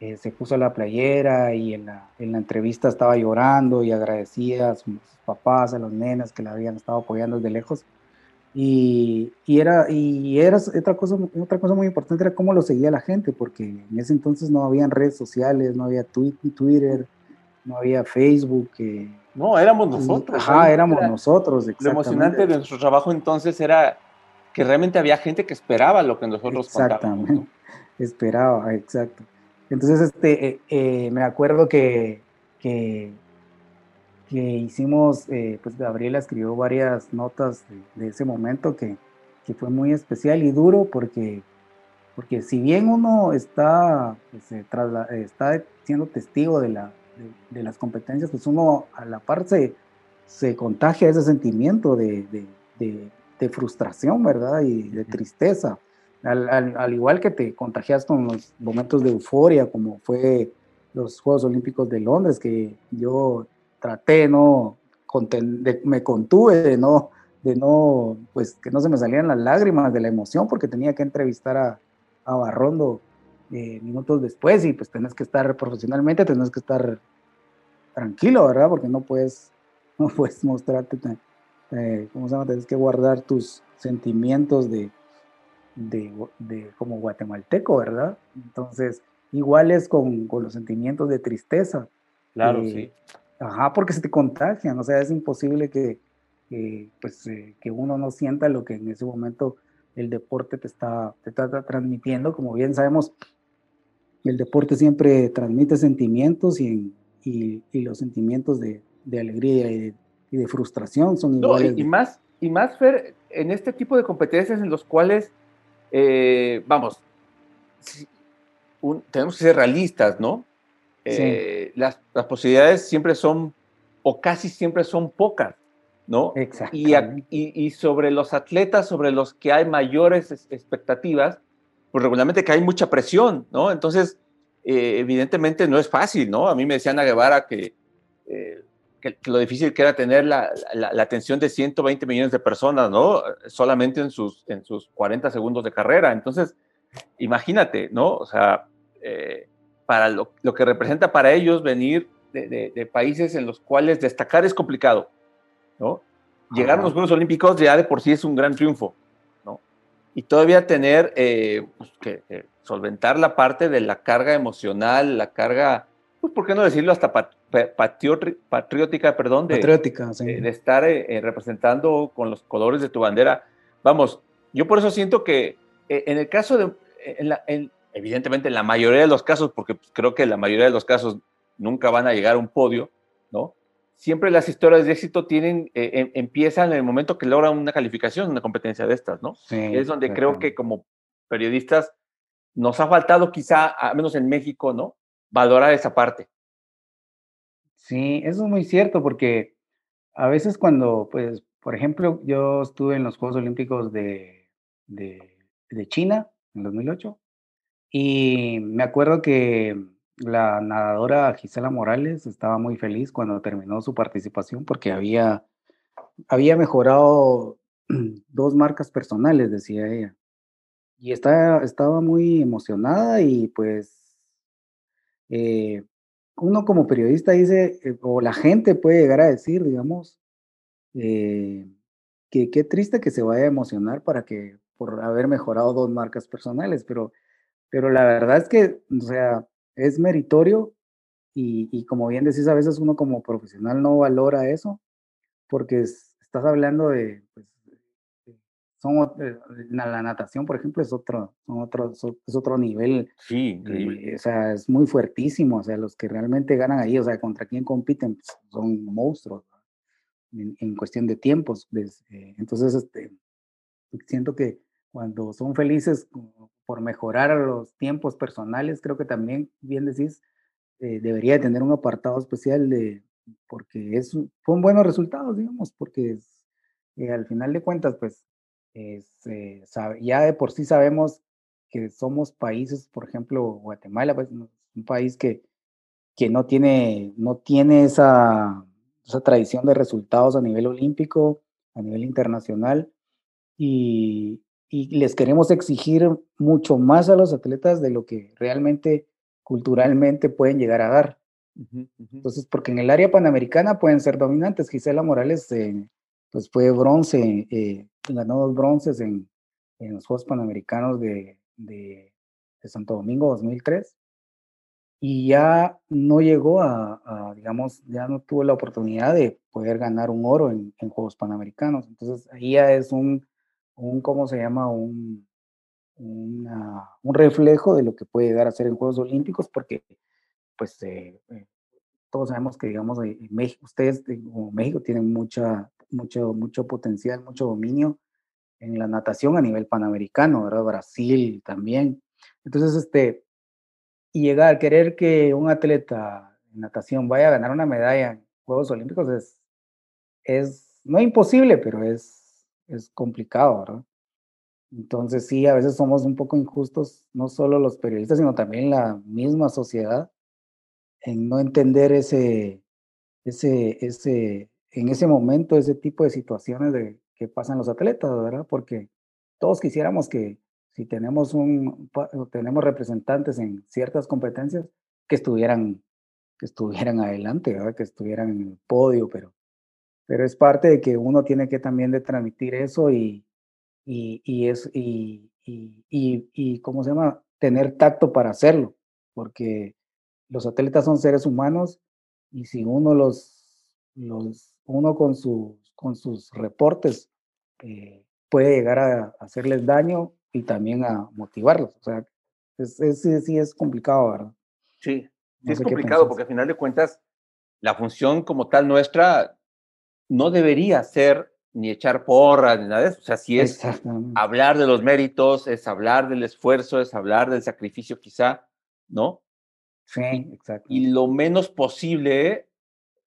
eh, se puso la playera y en la, en la, entrevista estaba llorando y agradecía a sus papás, a los nenas que la habían estado apoyando desde lejos. Y, y, era, y era otra cosa, otra cosa muy importante era cómo lo seguía la gente, porque en ese entonces no habían redes sociales, no había Twitter, no había Facebook. no, éramos nosotros. Ajá, éramos nosotros. Lo emocionante de nuestro trabajo entonces era que realmente había gente que esperaba lo que nosotros Exactamente, (laughs) esperaba, exacto. Entonces, este, eh, eh, me acuerdo que, que que hicimos, eh, pues Gabriela escribió varias notas de, ese momento que, que, fue muy especial y duro porque, porque si bien uno está, pues, eh, está siendo testigo de, la, de, las competencias, pues uno a la par se, se contagia ese sentimiento de, de, frustración, ¿verdad? Y de tristeza. Al, al, al, igual que te contagias con los momentos de euforia, como fue los Juegos Olímpicos de Londres, que yo traté, ¿no? me contuve de no, de no, pues que no se me salían las lágrimas de la emoción porque tenía que entrevistar a, a Barrondo eh, minutos después y pues tenés que estar profesionalmente, tenés que estar tranquilo, ¿verdad? Porque no puedes, (laughs) no puedes mostrarte, eh, ¿cómo se llama? Tienes que guardar tus sentimientos de, de, de, como guatemalteco, ¿verdad? Entonces, igual es con, con los sentimientos de tristeza. Claro, eh, sí. Ajá, porque se te contagian, o sea, es imposible que, pues, eh, que uno no sienta lo que en ese momento el deporte te está, te está transmitiendo. Como bien sabemos, el deporte siempre transmite sentimientos y, y, los sentimientos de, de alegría y de, frustración son iguales. y, más, y más, Fer, en este tipo de competencias en los cuales, eh, vamos, tenemos que ser realistas, ¿no? Eh, las, las, posibilidades siempre son, o casi siempre son pocas, ¿no? Exacto. Y, y, sobre los atletas, sobre los que hay mayores expectativas, pues regularmente que hay mucha presión, ¿no? Entonces, eh, evidentemente no es fácil, ¿no? A mí me decía Ana Guevara que, eh, que, lo difícil que era tener la, la, la, atención de 120 millones de personas, ¿no? Solamente en sus, en sus 40 segundos de carrera. Entonces, imagínate, ¿no? O sea, para lo, que representa para ellos venir de, países en los cuales destacar es complicado, ¿no? Llegar a los Juegos Olímpicos ya de por sí es un gran triunfo. Y todavía tener eh, pues, que solventar la parte de la carga emocional, la carga, pues, ¿por qué no decirlo hasta patriótica, perdón? De, patriótica, sí. de, estar eh, eh, representando con los colores de tu bandera. Vamos, yo por eso siento que en el caso de, en la, en, evidentemente en la mayoría de los casos, porque pues, creo que la mayoría de los casos nunca van a llegar a un podio, ¿no? Siempre las historias de éxito tienen, eh, em, empiezan en el momento que logran una calificación, una competencia de estas, ¿no? Sí, es donde creo que como periodistas nos ha faltado quizá, al menos en México, ¿no? Valorar esa parte. Sí, eso es muy cierto, porque a veces cuando, pues, por ejemplo, yo estuve en los Juegos Olímpicos de, de, de China en 2008 y me acuerdo que la nadadora Gisela Morales estaba muy feliz cuando terminó su participación porque había, había mejorado (clears throat) dos marcas personales, decía ella. y está, estaba muy emocionada y pues eh, uno como periodista dice, eh, o la gente puede llegar a decir, digamos, eh, que qué triste que se vaya a emocionar para que por haber mejorado dos marcas personales, pero, pero la verdad es que, o sea, es meritorio y, y como bien decís, a veces uno como profesional no valora eso, porque estás hablando de, pues, son eh, la, natación, por ejemplo, es otro, son otro, es otro nivel. Sí, o sea, es muy fuertísimo. O sea, los que realmente ganan ahí, o sea, contra quién compiten, pues, son monstruos en, cuestión de tiempos. Eh, entonces, este, siento que cuando son felices por mejorar los tiempos personales, creo que también, bien decís, eh, debería tener un apartado especial de, porque es, son buenos resultados, digamos, porque al final de cuentas, pues este, ya de por sí sabemos que somos países, por ejemplo, Guatemala, pues, un país que, que no tiene, no tiene esa, esa tradición de resultados a nivel olímpico, a nivel internacional, y, y les queremos exigir mucho más a los atletas de lo que realmente culturalmente pueden llegar a dar. Entonces, porque en el área panamericana pueden ser dominantes. Gisela Morales eh, pues fue bronce, eh, ganó dos bronces en, en, los Juegos Panamericanos de, de, Santo Domingo 2003 y ya no llegó a, digamos, ya no tuvo la oportunidad de poder ganar un oro en, en Juegos Panamericanos. Entonces ahí ya es un, un ¿cómo se llama? Un, un reflejo de lo que puede llegar a ser en Juegos Olímpicos porque pues eh, eh, todos sabemos que digamos México, ustedes como México tienen mucha mucho, mucho potencial, mucho dominio en la natación a nivel panamericano, ¿verdad? Brasil también. Entonces, este, y llegar a querer que un atleta en natación vaya a ganar una medalla en Juegos Olímpicos es, es no imposible, pero es, es complicado, ¿verdad? Entonces sí, a veces somos un poco injustos, no solo los periodistas, sino también la misma sociedad, en no entender ese, ese, ese, en ese momento ese tipo de situaciones de, que pasan los atletas, ¿verdad? Porque todos quisiéramos que si tenemos, un, tenemos representantes en ciertas competencias, que estuvieran, que estuvieran (laughs) adelante, ¿verdad? Que estuvieran en el podio, pero, pero es parte de que uno tiene que también de transmitir eso y, y, y es, y, y, y, ¿cómo se llama? Tener tacto para hacerlo, porque los atletas son seres humanos y si uno los, los uno con sus, con sus reportes eh, puede llegar a, hacerles daño y también a motivarlos. O sea, es, es, sí es complicado, ¿verdad? Sí, sí es complicado porque al final de cuentas la función como tal nuestra no debería ser ni echar porras ni nada de eso. O sea, si es hablar de los méritos, es hablar del esfuerzo, es hablar del sacrificio quizá, ¿no? Sí, exacto. Y lo menos posible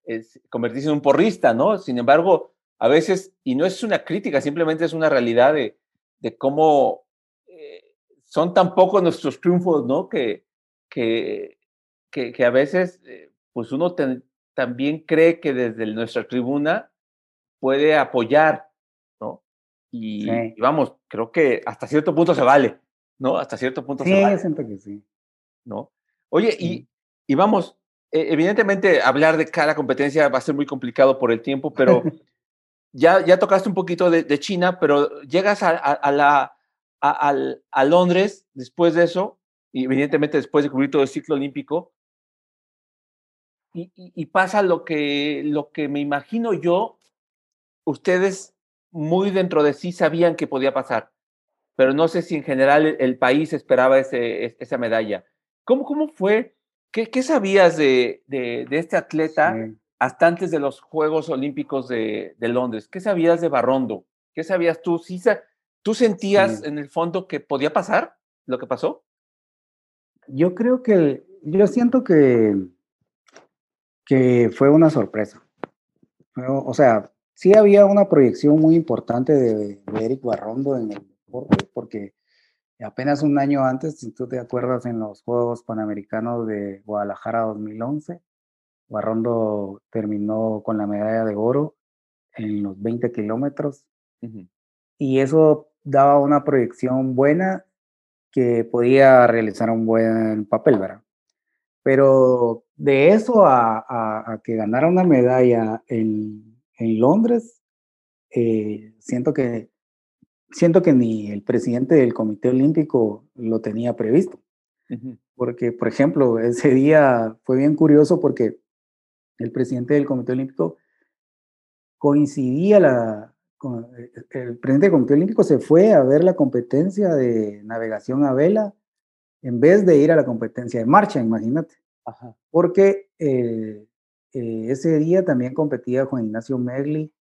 es convertirse en un porrista, ¿no? Sin embargo, a veces, y no es una crítica, simplemente es una realidad de, de cómo eh, son tan pocos nuestros triunfos, ¿no? Que, que, que, a veces, eh, pues uno también cree que desde nuestra tribuna puede apoyar, ¿no? Y, vamos, creo que hasta cierto punto se vale, ¿no? Hasta cierto punto se vale. Sí, siento que sí. ¿No? Oye, y, y vamos, e, evidentemente hablar de cada competencia va a ser muy complicado por el tiempo, pero (laughs) ya, ya tocaste un poquito de, China, pero llegas a, la, a, Londres después de eso, y evidentemente después de cubrir todo el ciclo olímpico, y, pasa lo que, lo que me imagino yo, ustedes muy dentro de sí sabían que podía pasar, pero no sé si en general el, país esperaba ese, esa medalla. ¿Cómo, ¿Cómo fue ¿Qué, sabías de, de, este atleta hasta antes de los Juegos Olímpicos de, de, Londres? ¿Qué sabías de Barrondo? ¿Qué sabías tú? ¿Sí, ¿Tú sentías en el fondo que podía pasar lo que pasó? Yo creo que, yo siento que, que fue una sorpresa. O sea, sí había una proyección muy importante de, de Eric Barrondo en el deporte, porque apenas un año antes, si tú te acuerdas, en los Juegos Panamericanos de Guadalajara 2011, Barrondo terminó con la medalla de oro en los 20 kilómetros. Y eso daba una proyección buena que podía realizar un buen papel, ¿verdad? Pero de eso a, que ganara una medalla en, Londres, eh, siento, que, siento que ni el presidente del Comité Olímpico lo tenía previsto. Porque, por ejemplo, ese día fue bien curioso porque el presidente del Comité Olímpico coincidía la, con, eh, el presidente del Comité Olímpico se fue a ver la competencia de navegación a vela en vez de ir a la competencia de marcha, imagínate. Porque eh, eh, ese día también competía Juan Ignacio Merli,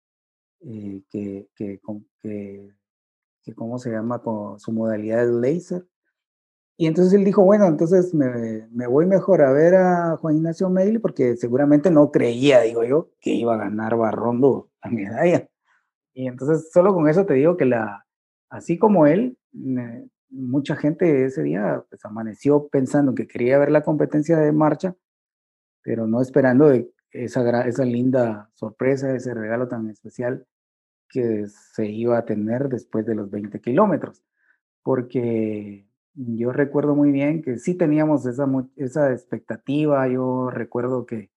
que, que, que, ¿cómo se llama? Con su modalidad de laser. Y entonces él dijo, bueno, entonces me, voy mejor a ver a Juan Ignacio Meili porque seguramente no creía, digo yo, que iba a ganar Barrondo la medalla. Y entonces solo con eso te digo que la, así como él, mucha gente ese día pues, amaneció pensando que quería ver la competencia de marcha, pero no esperando de esa, esa linda sorpresa, ese regalo tan especial que se iba a tener después de los 20 kilómetros. Porque yo recuerdo muy bien que sí teníamos esa, esa expectativa. Yo recuerdo que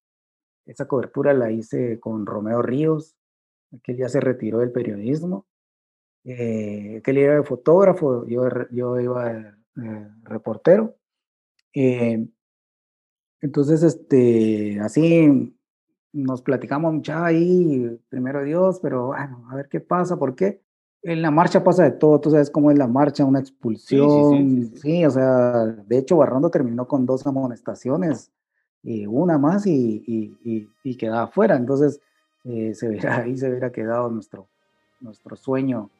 esa cobertura la hice con Romeo Ríos, que ya se retiró del periodismo. Eh, que él era fotógrafo, yo, yo iba de, reportero. Eh, entonces, este, así nos platicamos mucha ahí, primero Dios, pero bueno, a ver qué pasa, ¿por qué? en la marcha pasa de todo, tú sabes cómo es la marcha, una expulsión, sí, o sea, de hecho Barrondo terminó con dos amonestaciones, y una más y, y, y, quedaba fuera, entonces eh, se (laughs) ahí se hubiera quedado nuestro, nuestro sueño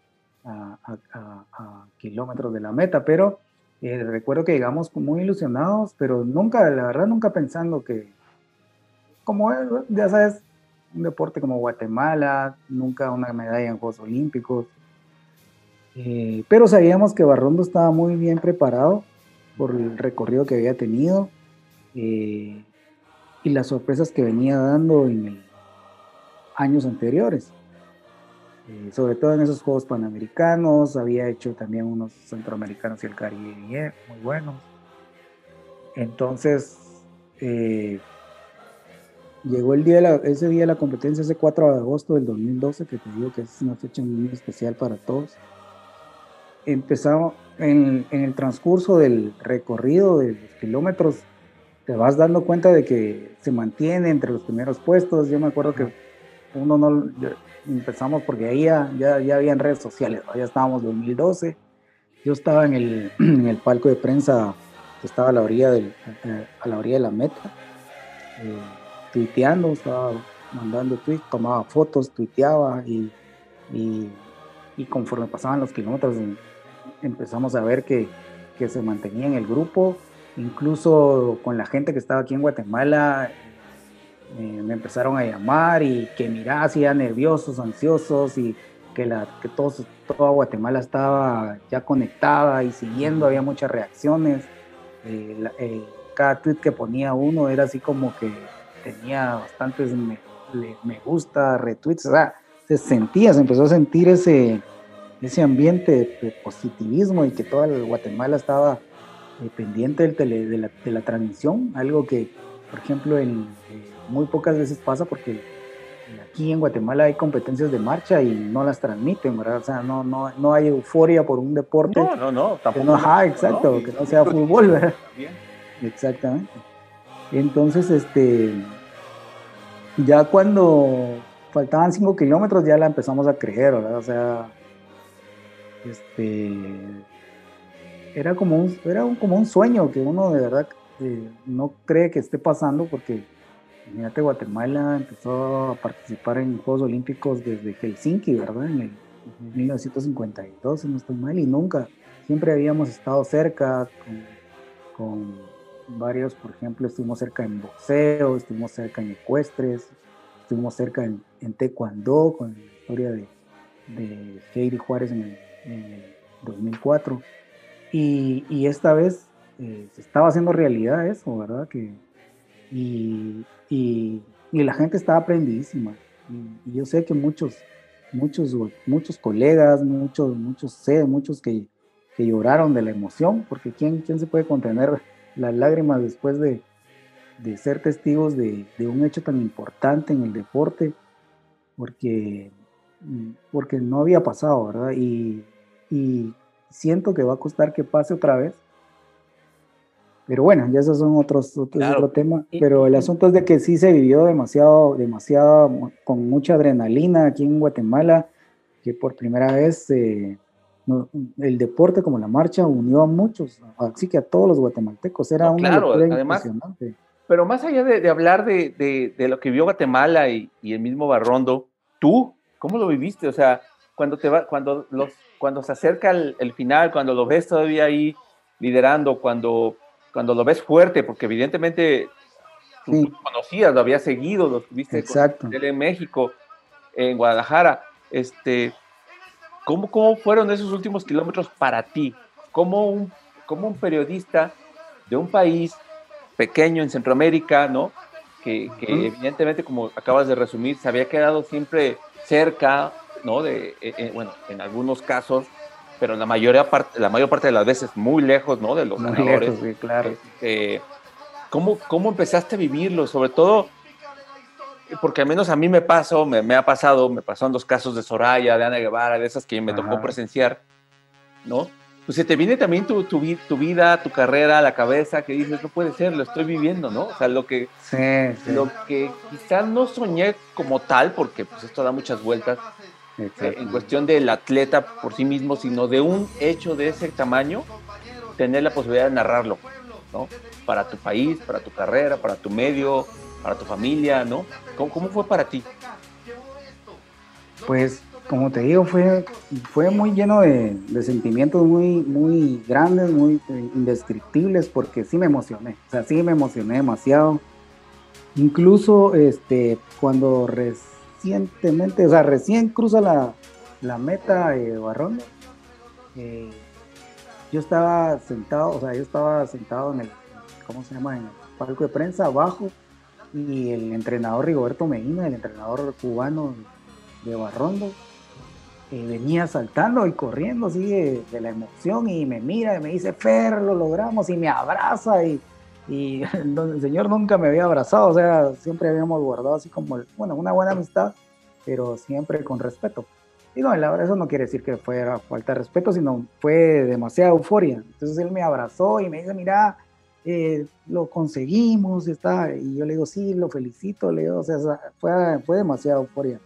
a, a, kilómetros de la meta, pero eh, recuerdo que llegamos muy ilusionados, pero nunca, la verdad, nunca pensando que, como ya sabes, un deporte como Guatemala, nunca una medalla en Juegos Olímpicos, eh, pero sabíamos que Barrondo estaba muy bien preparado por el recorrido que había tenido eh, y las sorpresas que venía dando en años anteriores. Eh, sobre todo en esos Juegos Panamericanos, había hecho también unos Centroamericanos y el Caribe muy buenos. Entonces, llegó el día ese día de la competencia, ese 4 de agosto del 2012, que te digo que es una fecha muy especial para todos empezamos en, el transcurso del recorrido de los kilómetros, te vas dando cuenta de que se mantiene entre los primeros puestos. Yo me acuerdo que uno no empezamos porque ahí ya, ya, ya habían redes sociales, ya estábamos en 2012. Yo estaba en el, (clears throat) el palco de prensa que estaba a la orilla, del, eh, a la, orilla de la meta, eh, tuiteando, estaba mandando tweets, tomaba fotos, tuiteaba y, y, y conforme pasaban los kilómetros empezamos a ver que, que se mantenía en el grupo, incluso con la gente que estaba aquí en Guatemala, eh, me empezaron a llamar y que mira, hacía nerviosos, ansiosos y que, la, que todos, toda Guatemala estaba ya conectada y siguiendo, había muchas reacciones. Eh, eh, cada tweet que ponía uno era así como que tenía bastantes me, me gusta, retweets, o sea, se sentía, se empezó a sentir ese, ese ambiente de positivismo y que toda Guatemala estaba eh, pendiente del de, la, de, la, transmisión, algo que, por ejemplo, en, eh, muy pocas veces pasa porque aquí en Guatemala hay competencias de marcha y no las transmiten, ¿verdad? O sea, no, no, no hay euforia por un deporte. No, no, no, tampoco. No, ajá, exacto, que no sea (laughs) fútbol, ¿verdad? Exactamente. Entonces, este, ya cuando faltaban cinco kilómetros ya la empezamos a creer, ¿verdad? O sea, este, era como un, era como un sueño que uno de verdad eh, no cree que esté pasando porque imagínate Guatemala empezó a participar en Juegos Olímpicos desde Helsinki, ¿verdad? En el 1952, si no estoy mal, y nunca, siempre habíamos estado cerca con, varios, por ejemplo, estuvimos cerca en boxeo, estuvimos cerca en ecuestres, estuvimos cerca en, en taekwondo con la historia de, de Heidi Juárez en el en el 2004. Y, y esta vez eh, se estaba haciendo realidad eso, ¿verdad? Que, y, y, y la gente estaba aprendidísima. Y, yo sé que muchos, muchos, muchos colegas, muchos, muchos sé, muchos que, que lloraron de la emoción, porque ¿quién, quién se puede contener las lágrimas después de, de ser testigos de, de, un hecho tan importante en el deporte? Porque, porque no había pasado, ¿verdad? Y, y siento que va a costar que pase otra vez. Pero bueno, ya esos son otros, otro tema. Pero el asunto es de que sí se vivió demasiado, demasiado, con mucha adrenalina aquí en Guatemala, que por primera vez eh, el deporte como la marcha unió a muchos, así que a todos los guatemaltecos. Era una claro, además, impresionante. Pero más allá de, hablar de, de, lo que vio Guatemala y, y, el mismo Barrondo, tú, ¿cómo lo viviste? O sea, cuando, te va, cuando, los, cuando se acerca el, el final, cuando lo ves todavía ahí liderando, cuando, cuando lo ves fuerte, porque evidentemente tú, lo conocías, lo habías seguido, lo tuviste en México, en Guadalajara, este, ¿Cómo, ¿Cómo fueron esos últimos kilómetros para ti? ¿Cómo un, como un periodista de un país pequeño en Centroamérica, ¿no? Que, que evidentemente, como acabas de resumir, se había quedado siempre cerca, ¿no? De, eh, eh, bueno, en algunos casos, pero la mayoría parte, la mayor parte de las veces muy lejos, ¿no? De los muy ganadores. sí, claro. Este, ¿cómo, ¿Cómo empezaste a vivirlo? Sobre todo, porque al menos a mí me pasó, me, ha pasado, me pasó en los casos de Soraya, de Ana Guevara, de esas que me tocó presenciar, ¿no? Pues se te viene también tu, tu, tu, vida, tu carrera la cabeza, que dices, no puede ser, lo estoy viviendo, ¿no? O sea, lo que, sí, Lo que quizás no soñé como tal, porque pues esto da muchas vueltas, eh, en cuestión del atleta por sí mismo, sino de un hecho de ese tamaño, tener la posibilidad de narrarlo, ¿no? Para tu país, para tu carrera, para tu medio, para tu familia, ¿no? ¿Cómo, fue para ti? Pues, como te digo, fue, fue muy lleno de, sentimientos muy, muy grandes, muy indescriptibles, porque sí me emocioné, o sea, sí me emocioné demasiado. Incluso este, cuando recientemente, o sea, recién cruza la, la meta de Barrón, eh, yo estaba sentado, o sea, yo estaba sentado en el, ¿cómo se llama? En el palco de prensa abajo y el entrenador Rigoberto Medina, el entrenador cubano de Barrondo, eh, venía saltando y corriendo así de, la emoción y me mira y me dice, Fer, lo logramos y me abraza y, y (laughs) el señor nunca me había abrazado, o sea, siempre habíamos guardado así como, bueno, una buena amistad, pero siempre con respeto. Y no, verdad eso no quiere decir que fuera falta de respeto, sino fue demasiada euforia. Entonces él me abrazó y me dice, mira, eh, lo conseguimos, está, y yo le digo, sí, lo felicito, le o sea, fue, fue demasiada euforia.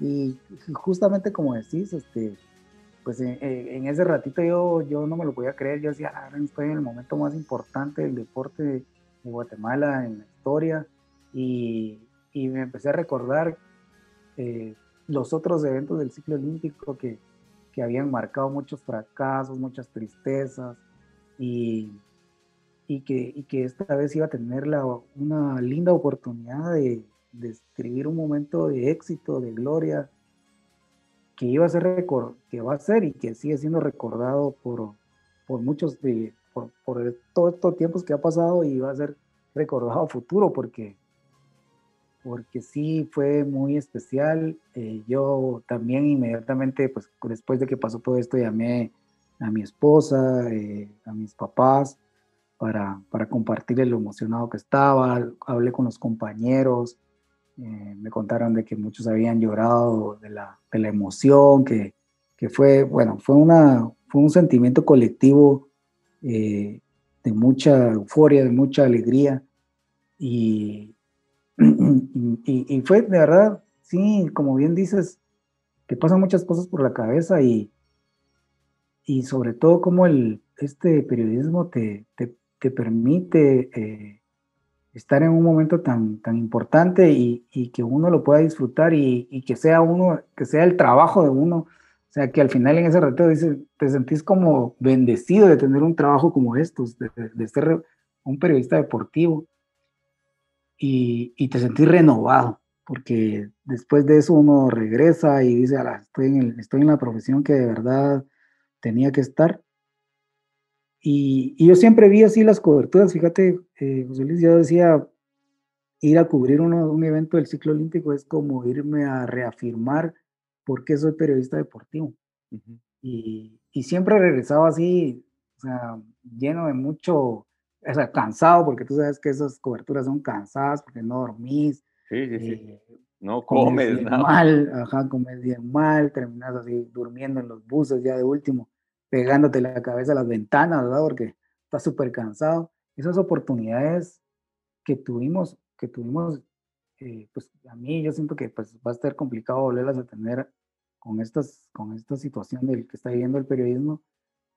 Y justamente como decís, este, pues en, ese ratito yo, yo no me lo podía creer, yo decía, ah, estoy en el momento más importante del deporte de, Guatemala en la historia, y, y, me empecé a recordar eh, los otros eventos del ciclo olímpico que, que habían marcado muchos fracasos, muchas tristezas, y, y que, y que esta vez iba a tener la, una linda oportunidad de, de, escribir un momento de éxito, de gloria, que iba a ser que va a ser y que sigue siendo recordado por, por muchos de, por, por todos estos tiempos que ha pasado y va a ser recordado a futuro porque porque sí fue muy especial. Eh, yo también inmediatamente, pues después de que pasó todo esto, llamé a mi esposa, eh, a mis papás, para, para compartirle lo emocionado que estaba, hablé con los compañeros, eh, me contaron de que muchos habían llorado de la, de la emoción, que, que, fue, bueno, fue, una, fue un sentimiento colectivo eh, de mucha euforia, de mucha alegría, y, (clears throat) y, y, fue de verdad, sí, como bien dices, que pasan muchas cosas por la cabeza y, y sobre todo como el, este periodismo te, te, te permite eh, estar en un momento tan, tan importante y, que uno lo pueda disfrutar y, que sea uno, que sea el trabajo de uno. O sea, que al final en ese reto dice, te sentís como bendecido de tener un trabajo como estos, de, ser un periodista deportivo y, te sentís renovado, porque después de eso uno regresa y dice, estoy, en estoy en la profesión que de verdad tenía que estar y, yo siempre vi así las coberturas, fíjate, eh, José Luis, yo decía, ir a cubrir un evento del ciclo olímpico es como irme a reafirmar por qué soy periodista deportivo. y, y, siempre regresaba así, o sea, lleno de mucho, o sea, cansado, porque tú sabes que esas coberturas son cansadas porque no dormís. Sí, sí, sí. Eh, no comes, nada. mal, ajá, comes bien mal, terminas así durmiendo en los buses ya de último, pegándote la cabeza a las ventanas, ¿verdad? Porque estás súper cansado. Esas oportunidades que tuvimos, que tuvimos, eh, pues a mí yo siento que pues va a estar complicado volverlas a tener con, estas, con esta situación del que está viviendo el periodismo,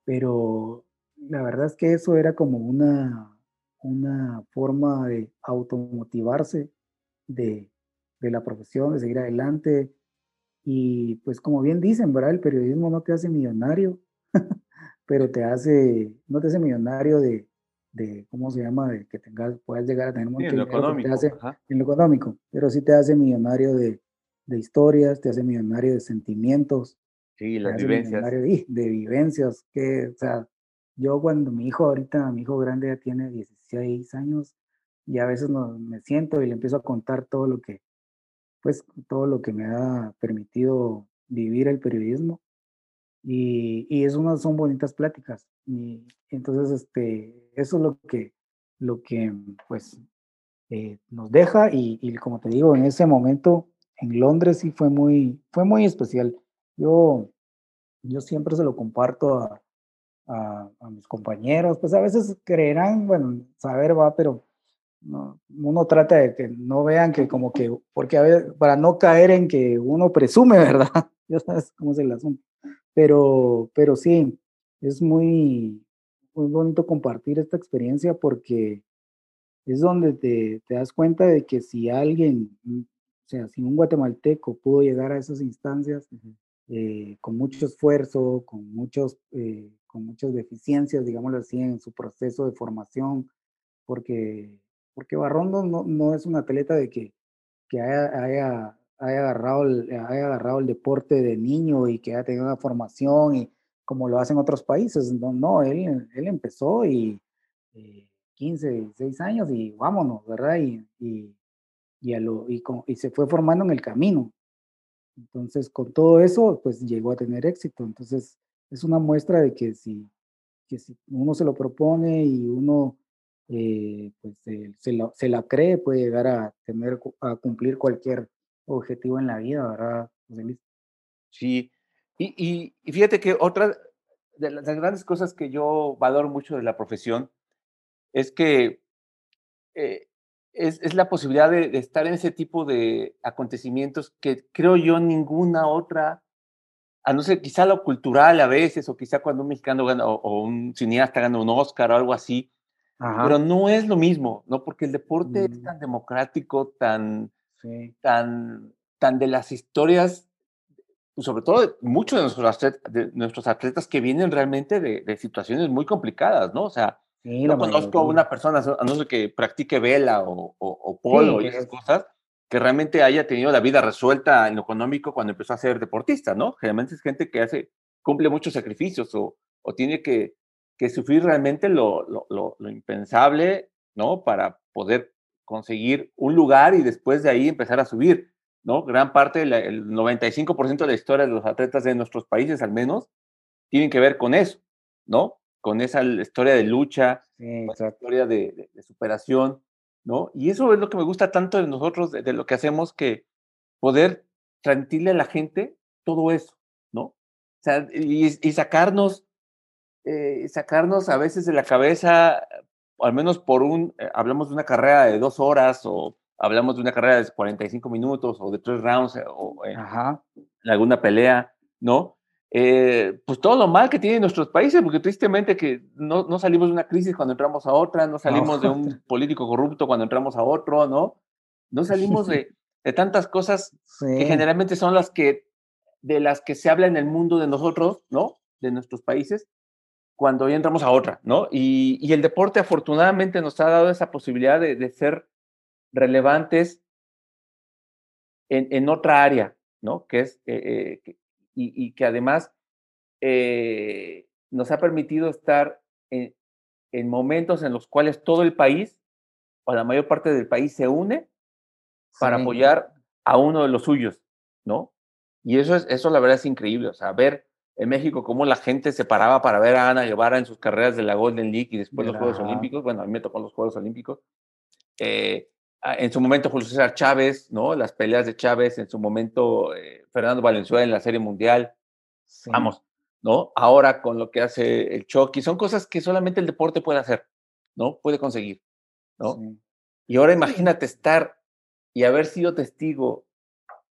pero la verdad es que eso era como una, una forma de automotivarse, de, de la profesión, de seguir adelante. Y pues como bien dicen, ¿verdad? El periodismo no te hace millonario, pero te hace, no te hace millonario de, de ¿cómo se llama? De que tengas, puedas llegar a tener un en lo económico. en lo económico, pero sí te hace millonario de, de historias, te hace millonario de sentimientos. Sí, las vivencias. De, de, vivencias, que, o sea, yo cuando mi hijo ahorita, mi hijo grande ya tiene 16 años, y a veces no, me siento y le empiezo a contar todo lo que, pues, todo lo que me ha permitido vivir el periodismo. Y, y es una, son bonitas pláticas. Y entonces, este, eso es lo que, lo que pues, eh, nos deja. Y, y como te digo, en ese momento en Londres sí fue muy, fue muy especial. Yo, yo siempre se lo comparto a, a, mis compañeros, pues a veces creerán, bueno, saber va, pero no, uno trata de que no vean que como que, porque a veces, para no caer en que uno presume, (laughs) ¿verdad? ya sabes cómo es el asunto. Pero, pero sí, es muy, muy bonito compartir esta experiencia porque es donde te, te das cuenta de que si alguien o sea, si un guatemalteco pudo llegar a esas instancias eh, con mucho esfuerzo, con, muchos, eh, con muchas deficiencias, digámoslo así, en su proceso de formación, porque, porque Barrondo no, no es un atleta de que, que haya, haya, haya, agarrado el, haya agarrado el deporte de niño y que haya tenido una formación y como lo hacen otros países. No, no él, él empezó y 15, eh, 16 años y vámonos, ¿verdad? Y, y, y, lo, y, y se fue formando en el camino. Entonces, con todo eso, pues llegó a tener éxito. Entonces, es una muestra de que si, que si uno se lo propone y uno eh, pues, se, la, se, la, cree, puede llegar a, tener, a cumplir cualquier objetivo en la vida, ¿verdad, Sí, y, y, fíjate que otra de las grandes cosas que yo valoro mucho de la profesión es que eh, es, la posibilidad de, estar en ese tipo de acontecimientos que creo yo ninguna otra, a no ser quizá lo cultural a veces, o quizá cuando un mexicano gana, o, un cineasta gana un Oscar o algo así, pero no es lo mismo, ¿no? Porque el deporte es mm. tan democrático, tan, tan, tan de las historias, pues, sobre todo de muchos de nuestros, atletas, de nuestros atletas que vienen realmente de, de situaciones muy complicadas, ¿no? O sea, no conozco a una persona, a no ser que practique vela o, o, polo y esas cosas, que realmente haya tenido la vida resuelta en lo económico cuando empezó a ser deportista, ¿no? Generalmente es gente que hace, cumple muchos sacrificios o, o tiene que, que sufrir realmente lo, lo, lo, impensable, ¿no? Para poder conseguir un lugar y después de ahí empezar a subir, ¿no? Gran parte, el 95% de la historia de los atletas de nuestros países al menos, tienen que ver con eso, ¿no? con esa historia de lucha, esa historia de, superación, ¿no? Y eso es lo que me gusta tanto de nosotros, de, lo que hacemos, que poder transmitirle a la gente todo eso, ¿no? O sea, y, sacarnos, eh, sacarnos a veces de la cabeza, al menos por un, eh, hablamos de una carrera de dos horas o hablamos de una carrera de 45 minutos o de tres rounds eh, o en alguna pelea, ¿no? Eh, pues todo lo mal que tienen nuestros países, porque tristemente que no, no, salimos de una crisis cuando entramos a otra, no salimos de un (laughs) político corrupto cuando entramos a otro, ¿no? No salimos de, (laughs) de tantas cosas que generalmente son las que, de las que se habla en el mundo de nosotros, ¿no? De nuestros países, cuando ya entramos a otra, ¿no? Y, y el deporte afortunadamente nos ha dado esa posibilidad de, de ser relevantes en, en, otra área, ¿no? Que es, eh, eh y, que además eh, nos ha permitido estar en, momentos en los cuales todo el país o la mayor parte del país se une para apoyar a uno de los suyos, ¿no? Y eso es, eso la verdad es increíble, o sea, ver en México, cómo la gente se paraba para ver a Ana Guevara en sus carreras de la Golden League y después los Juegos Olímpicos. Bueno, a mí me tocó los Juegos Olímpicos. Eh, en su momento Julio César Chávez, ¿no? Las peleas de Chávez, en su momento eh, Fernando Valenzuela en la Serie Mundial. Vamos, ¿no? Ahora con lo que hace el Chucky, son cosas que solamente el deporte puede hacer, ¿no? Puede conseguir, ¿no? Y ahora imagínate estar y haber sido testigo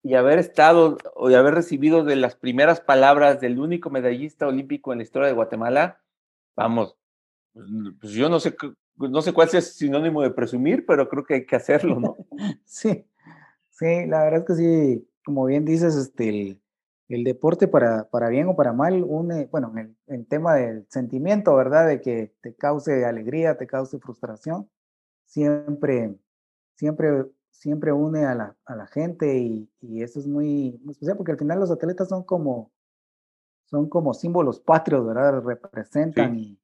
y haber estado y haber recibido de las primeras palabras del único medallista olímpico en la historia de Guatemala, vamos, pues, pues yo no sé, no sé cuál sea sinónimo de presumir, pero creo que hay que hacerlo, ¿no? (laughs) sí, sí, la verdad es que sí, como bien dices, este, el, deporte para, para bien o para mal, une, bueno, el, el tema del sentimiento, ¿verdad? De que te cause alegría, te cause frustración, siempre, siempre siempre une a la, a la gente y, y, eso es muy, especial porque al final los atletas son como, son como símbolos patrios, ¿verdad? Representan y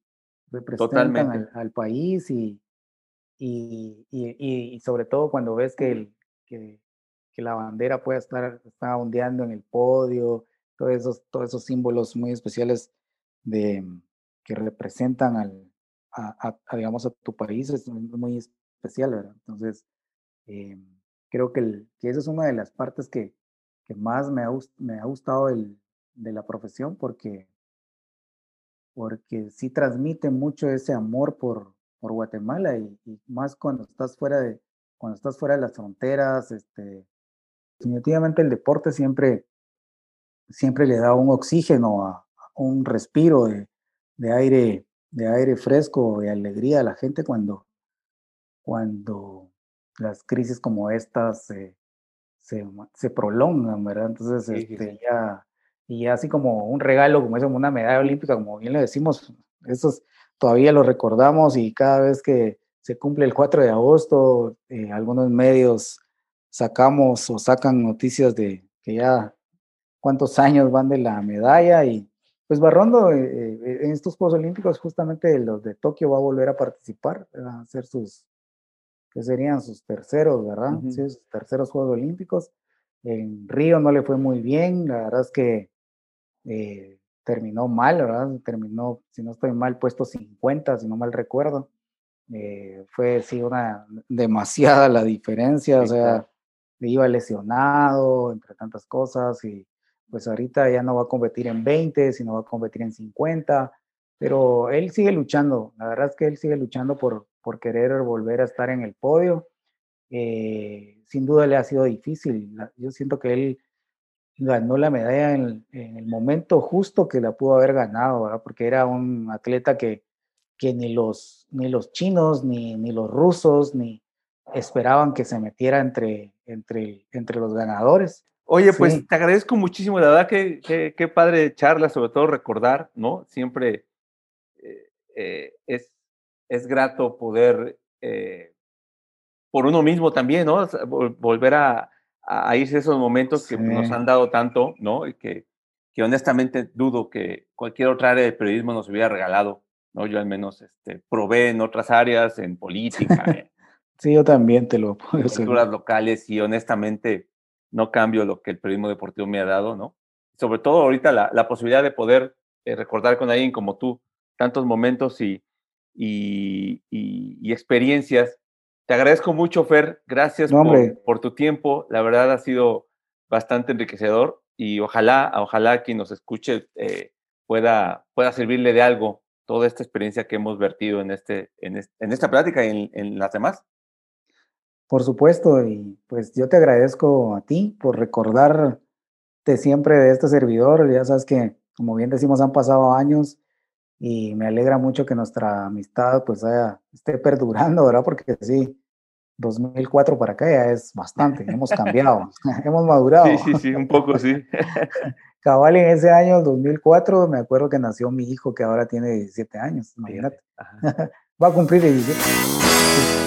representan al, país y, y, y, sobre todo cuando ves que, el, que, que, la bandera puede estar está ondeando en el podio, todos esos, todos esos símbolos muy especiales de, que representan al, a, a, digamos, a tu país es muy especial, ¿verdad? Entonces, eh, creo que, esa es una de las partes que, más me ha, gustado de la profesión porque, porque sí transmite mucho ese amor por, Guatemala y, más cuando estás fuera de cuando estás fuera de las fronteras, este, definitivamente el deporte siempre, siempre le da un oxígeno, a, un respiro de, aire, de aire fresco, de alegría a la gente cuando, cuando las crisis como estas se, se, prolongan, ¿verdad? Entonces, este, ya, y así como un regalo, como es una medalla olímpica, como bien le decimos, esos todavía lo recordamos y cada vez que se cumple el 4 de agosto, eh, algunos medios sacamos o sacan noticias de que ya cuántos años van de la medalla y pues Barrondo eh, eh, en estos Juegos Olímpicos justamente los de Tokio va a volver a participar, a hacer sus, que serían sus terceros, ¿verdad? Sí, sus terceros Juegos Olímpicos. En Río no le fue muy bien, la verdad es que eh, terminó mal, ¿verdad? Terminó, si no estoy mal, puesto 50, si no mal recuerdo. Eh, fue sí una demasiada la diferencia, o sea, iba lesionado, entre tantas cosas, y pues ahorita ya no va a competir en 20, sino va a competir en 50, pero él sigue luchando, la verdad es que él sigue luchando por, por querer volver a estar en el podio. Eh, sin duda le ha sido difícil. Yo siento que él ganó la medalla en, el momento justo que la pudo haber ganado, ¿verdad? porque era un atleta que, que ni, los, ni los chinos, ni, ni los rusos, ni esperaban que se metiera entre, entre, entre los ganadores. Oye, pues te agradezco muchísimo, la verdad que qué padre charla, sobre todo recordar, ¿no? Siempre eh, eh, es es grato poder, eh, por uno mismo también, ¿no? Volver a, a irse esos momentos que nos han dado tanto, ¿no? Y que, que honestamente dudo que cualquier otra área del periodismo nos hubiera regalado, ¿no? Yo al menos este, probé en otras áreas, en política. (laughs) sí, yo también te lo (laughs) puedo decir. culturas locales y honestamente no cambio lo que el periodismo deportivo me ha dado, ¿no? Sobre todo ahorita la, la posibilidad de poder eh, recordar con alguien como tú tantos momentos y, y, experiencias. Te agradezco mucho, Fer. Gracias por, tu tiempo. La verdad ha sido bastante enriquecedor y ojalá, ojalá quien nos escuche eh, pueda, pueda servirle de algo toda esta experiencia que hemos vertido en, este, en, esta plática y en, las demás. Por supuesto, y pues yo te agradezco a ti por recordarte siempre de este servidor. Ya sabes que, como bien decimos, han pasado años y me alegra mucho que nuestra amistad pues esté perdurando, ¿verdad? Porque sí, 2004 para acá ya es bastante, hemos cambiado, (laughs) (laughs) hemos madurado. Sí, sí, sí, un poco, sí. (laughs) Cabal, en ese año, 2004, me acuerdo que nació mi hijo que ahora tiene 17 años, imagínate. Va a cumplir 17.